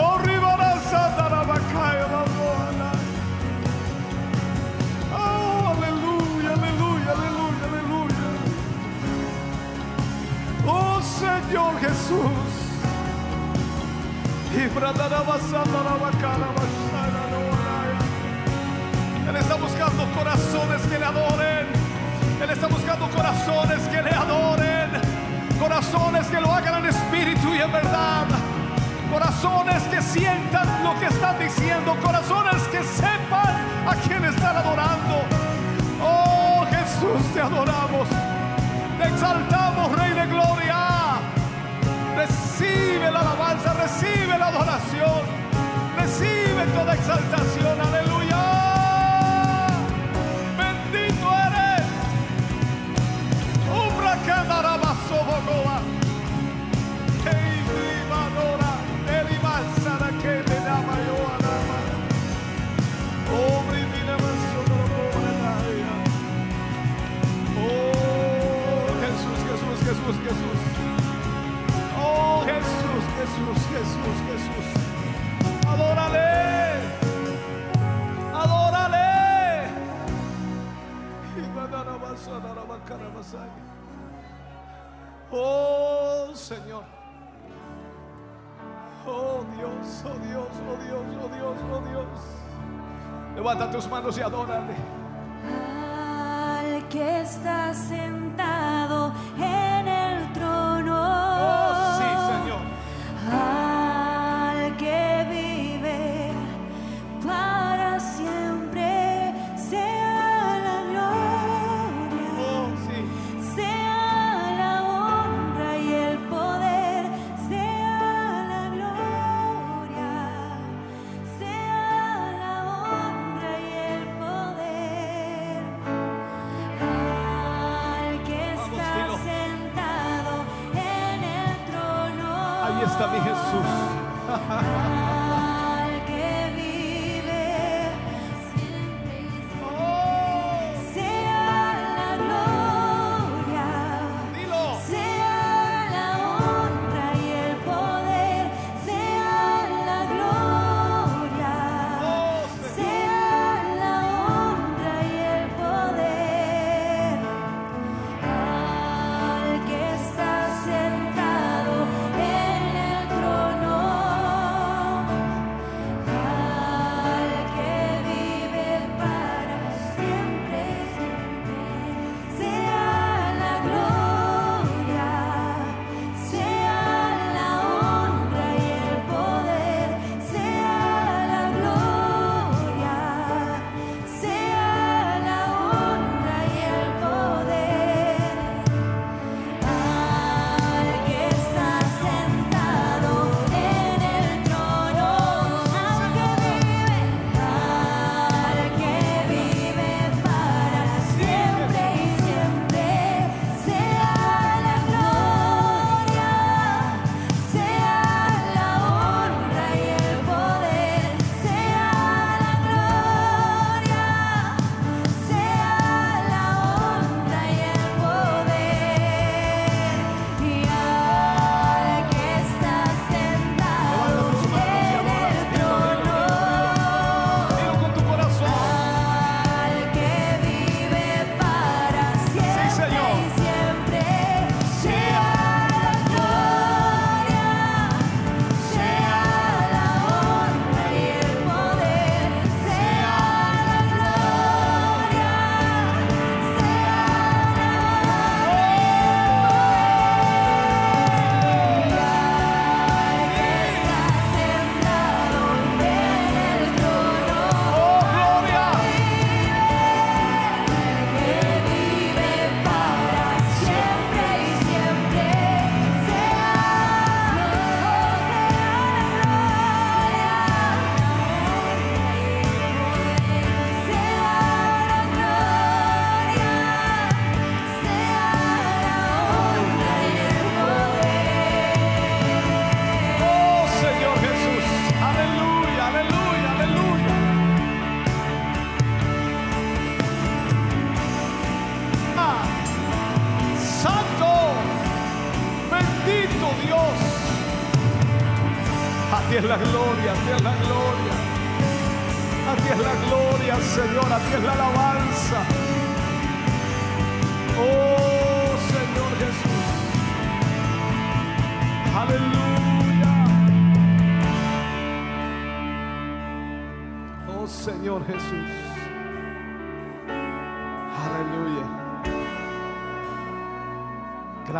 S5: Oh, ribara, sandara, bacaya, babona. Oh, aleluya, aleluya, aleluya, aleluya. Oh, Señor Jesús. Y corazones que le adoren. Él está buscando corazones que le adoren. Corazones que lo hagan en espíritu y en verdad. Corazones que sientan lo que están diciendo. Corazones que sepan a quién están adorando. Oh Jesús, te adoramos. Te exaltamos, Rey de Gloria. Recibe la alabanza, recibe la adoración. Recibe toda exaltación. Aleluya. Jesús, Jesús, Jesús. Adórale. Adórale. Oh Señor. Oh Dios, oh Dios, oh Dios, oh Dios, oh Dios. Levanta tus manos y adórale.
S6: Al que está sentado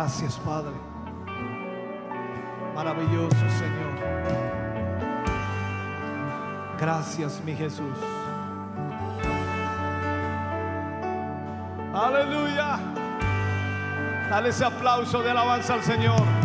S5: Gracias, Padre. Maravilloso, Señor. Gracias, mi Jesús. Aleluya. Dale ese aplauso de alabanza al Señor.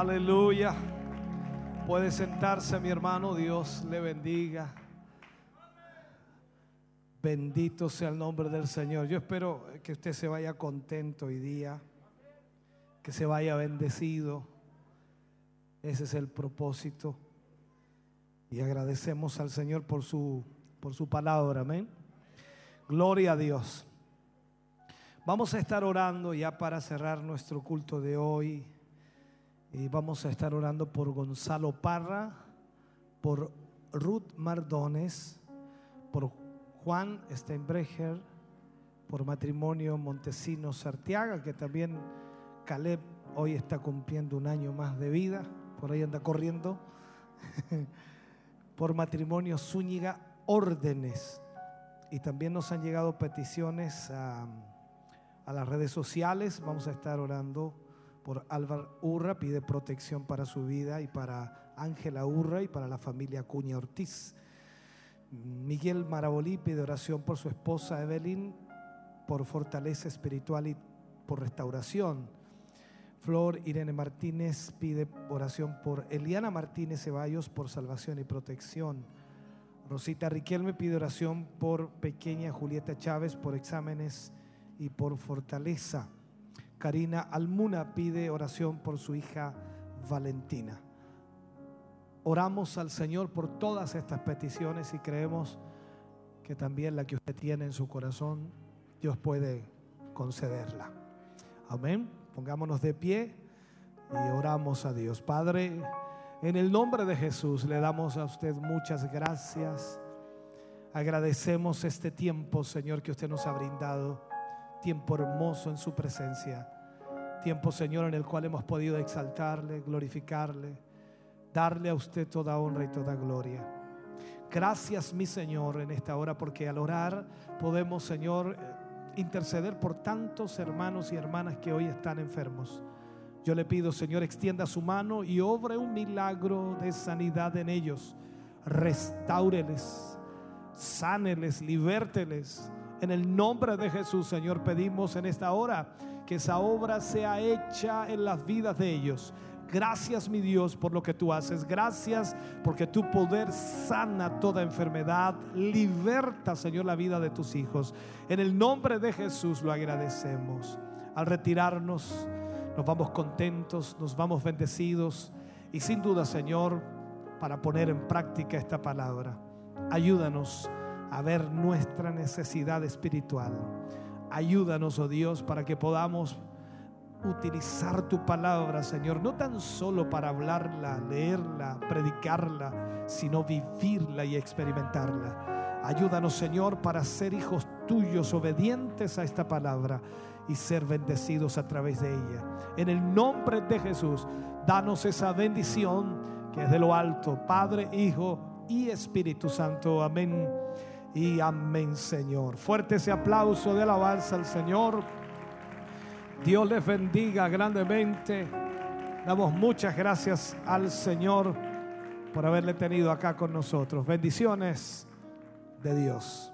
S5: Aleluya. Puede sentarse, mi hermano. Dios le bendiga. Bendito sea el nombre del Señor. Yo espero que usted se vaya contento hoy día, que se vaya bendecido. Ese es el propósito. Y agradecemos al Señor por su, por su palabra. Amén. Gloria a Dios. Vamos a estar orando ya para cerrar nuestro culto de hoy. Y vamos a estar orando por Gonzalo Parra, por Ruth Mardones, por Juan Steinbrecher, por matrimonio Montesinos Arteaga, que también Caleb hoy está cumpliendo un año más de vida, por ahí anda corriendo, *laughs* por matrimonio Zúñiga Órdenes. Y también nos han llegado peticiones a, a las redes sociales, vamos a estar orando por Álvaro Urra, pide protección para su vida y para Ángela Urra y para la familia Cuña Ortiz. Miguel Marabolí pide oración por su esposa Evelyn, por fortaleza espiritual y por restauración. Flor Irene Martínez pide oración por Eliana Martínez Ceballos por salvación y protección. Rosita Riquelme pide oración por pequeña Julieta Chávez por exámenes y por fortaleza. Karina Almuna pide oración por su hija Valentina. Oramos al Señor por todas estas peticiones y creemos que también la que usted tiene en su corazón, Dios puede concederla. Amén. Pongámonos de pie y oramos a Dios. Padre, en el nombre de Jesús le damos a usted muchas gracias. Agradecemos este tiempo, Señor, que usted nos ha brindado. Tiempo hermoso en su presencia. Tiempo, Señor, en el cual hemos podido exaltarle, glorificarle darle a usted toda honra y toda gloria. Gracias, mi Señor, en esta hora, porque al orar podemos, Señor, interceder por tantos hermanos y hermanas que hoy están enfermos. Yo le pido, Señor, extienda su mano y obre un milagro de sanidad en ellos. Restáureles, sáneles, libérteles. En el nombre de Jesús, Señor, pedimos en esta hora que esa obra sea hecha en las vidas de ellos. Gracias mi Dios por lo que tú haces. Gracias porque tu poder sana toda enfermedad. Liberta, Señor, la vida de tus hijos. En el nombre de Jesús lo agradecemos. Al retirarnos, nos vamos contentos, nos vamos bendecidos. Y sin duda, Señor, para poner en práctica esta palabra, ayúdanos a ver nuestra necesidad espiritual. Ayúdanos, oh Dios, para que podamos utilizar tu palabra, Señor, no tan solo para hablarla, leerla, predicarla, sino vivirla y experimentarla. Ayúdanos, Señor, para ser hijos tuyos, obedientes a esta palabra y ser bendecidos a través de ella. En el nombre de Jesús, danos esa bendición que es de lo alto, Padre, Hijo y Espíritu Santo. Amén. Y amén, Señor. Fuerte ese aplauso de alabanza al Señor. Dios les bendiga grandemente. Damos muchas gracias al Señor por haberle tenido acá con nosotros. Bendiciones de Dios.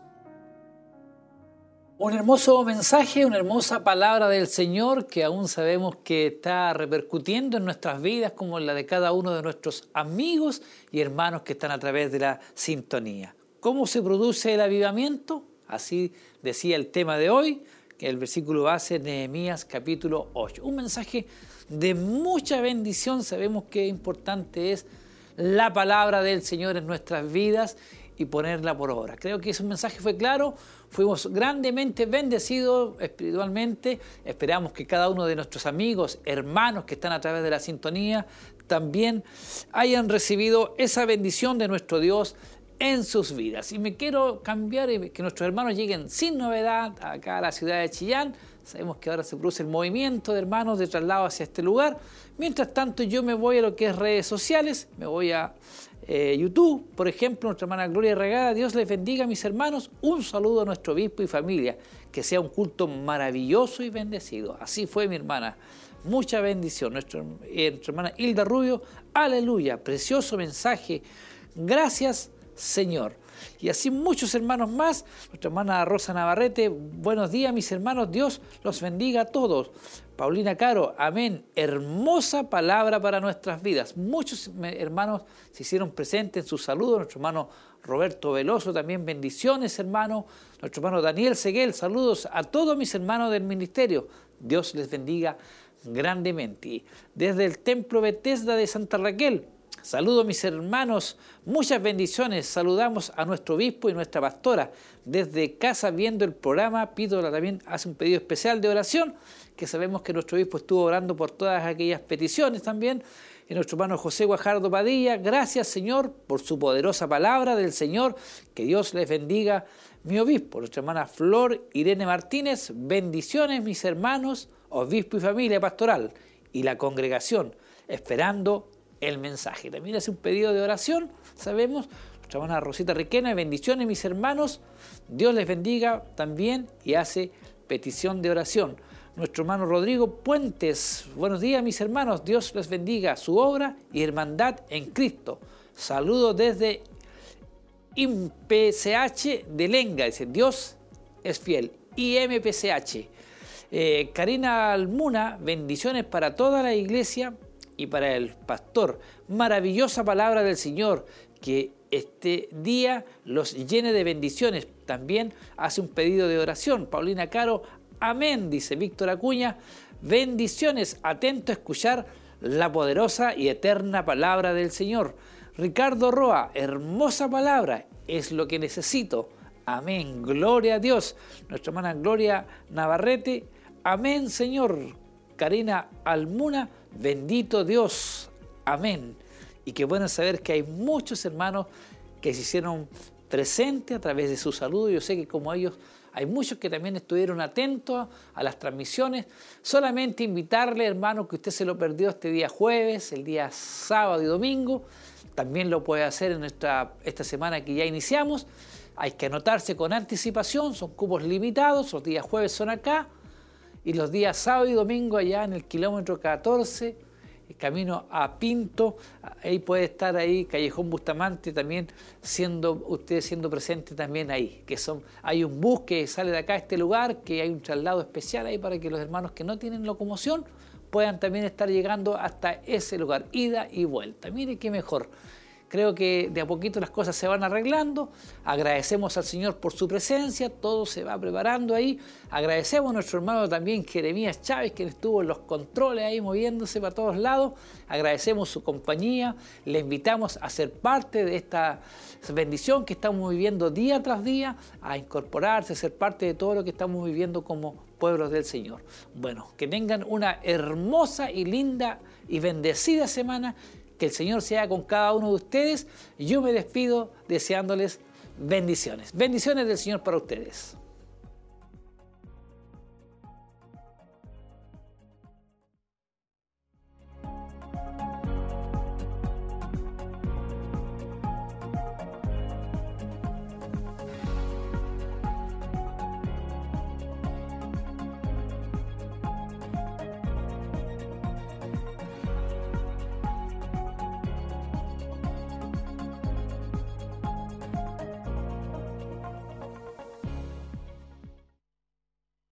S1: Un hermoso mensaje, una hermosa palabra del Señor que aún sabemos que está repercutiendo en nuestras vidas como en la de cada uno de nuestros amigos y hermanos que están a través de la sintonía. ¿Cómo se produce el avivamiento? Así decía el tema de hoy, que el versículo base Nehemías capítulo 8. Un mensaje de mucha bendición, sabemos qué importante es la palabra del Señor en nuestras vidas y ponerla por obra. Creo que ese mensaje fue claro, fuimos grandemente bendecidos espiritualmente, esperamos que cada uno de nuestros amigos, hermanos que están a través de la sintonía, también hayan recibido esa bendición de nuestro Dios en sus vidas. Y me quiero cambiar y que nuestros hermanos lleguen sin novedad acá a la ciudad de Chillán. Sabemos que ahora se produce el movimiento de hermanos de traslado hacia este lugar. Mientras tanto yo me voy a lo que es redes sociales, me voy a eh, YouTube, por ejemplo, nuestra hermana Gloria Regada. Dios les bendiga, mis hermanos. Un saludo a nuestro obispo y familia. Que sea un culto maravilloso y bendecido. Así fue mi hermana. Mucha bendición. Eh, nuestra hermana Hilda Rubio, aleluya. Precioso mensaje. Gracias, Señor. Y así muchos hermanos más. Nuestra hermana Rosa Navarrete, buenos días mis hermanos, Dios los bendiga a todos. Paulina Caro, amén. Hermosa palabra para nuestras vidas. Muchos hermanos se hicieron presentes en sus saludos. Nuestro hermano Roberto Veloso, también bendiciones, hermano. Nuestro hermano Daniel Seguel, saludos a todos mis hermanos del ministerio. Dios les bendiga grandemente. Desde el templo Bethesda de Santa Raquel, Saludo mis hermanos, muchas bendiciones. Saludamos a nuestro obispo y nuestra pastora. Desde casa viendo el programa, pido también hace un pedido especial de oración, que sabemos que nuestro obispo estuvo orando por todas aquellas peticiones también. Y nuestro hermano José Guajardo Padilla, gracias Señor por su poderosa palabra del Señor. Que Dios les bendiga, mi obispo. Nuestra hermana Flor Irene Martínez, bendiciones mis hermanos, obispo y familia pastoral y la congregación, esperando el mensaje. También hace un pedido de oración, sabemos, nuestra hermana Rosita Riquena, bendiciones mis hermanos, Dios les bendiga también y hace petición de oración. Nuestro hermano Rodrigo Puentes, buenos días mis hermanos, Dios les bendiga su obra y hermandad en Cristo. Saludos desde IMPCH de Lenga, dice Dios es fiel. IMPCH. Eh, Karina Almuna, bendiciones para toda la iglesia y para el pastor. Maravillosa palabra del Señor, que este día los llene de bendiciones. También hace un pedido de oración. Paulina Caro, amén, dice Víctor Acuña. Bendiciones, atento a escuchar la poderosa y eterna palabra del Señor. Ricardo Roa, hermosa palabra, es lo que necesito. Amén, gloria a Dios. Nuestra hermana Gloria Navarrete, amén Señor. Karina Almuna, bendito Dios, amén. Y qué bueno saber que hay muchos hermanos que se hicieron presentes a través de su saludo. Yo sé que como ellos hay muchos que también estuvieron atentos a las transmisiones. Solamente invitarle, hermano, que usted se lo perdió este día jueves, el día sábado y domingo. También lo puede hacer en esta semana que ya iniciamos. Hay que anotarse con anticipación, son cupos limitados, los días jueves son acá y los días sábado y domingo allá en el kilómetro 14, el camino a Pinto, ahí puede estar ahí Callejón Bustamante también siendo usted siendo presente también ahí, que son hay un bus que sale de acá a este lugar, que hay un traslado especial ahí para que los hermanos que no tienen locomoción puedan también estar llegando hasta ese lugar, ida y vuelta. Mire qué mejor. Creo que de a poquito las cosas se van arreglando. Agradecemos al Señor por su presencia, todo se va preparando ahí. Agradecemos a nuestro hermano también Jeremías Chávez, que estuvo en los controles ahí moviéndose para todos lados. Agradecemos su compañía. Le invitamos a ser parte de esta bendición que estamos viviendo día tras día, a incorporarse, a ser parte de todo lo que estamos viviendo como pueblos del Señor. Bueno, que tengan una hermosa y linda y bendecida semana que el Señor sea con cada uno de ustedes. Yo me despido deseándoles bendiciones. Bendiciones del Señor para ustedes.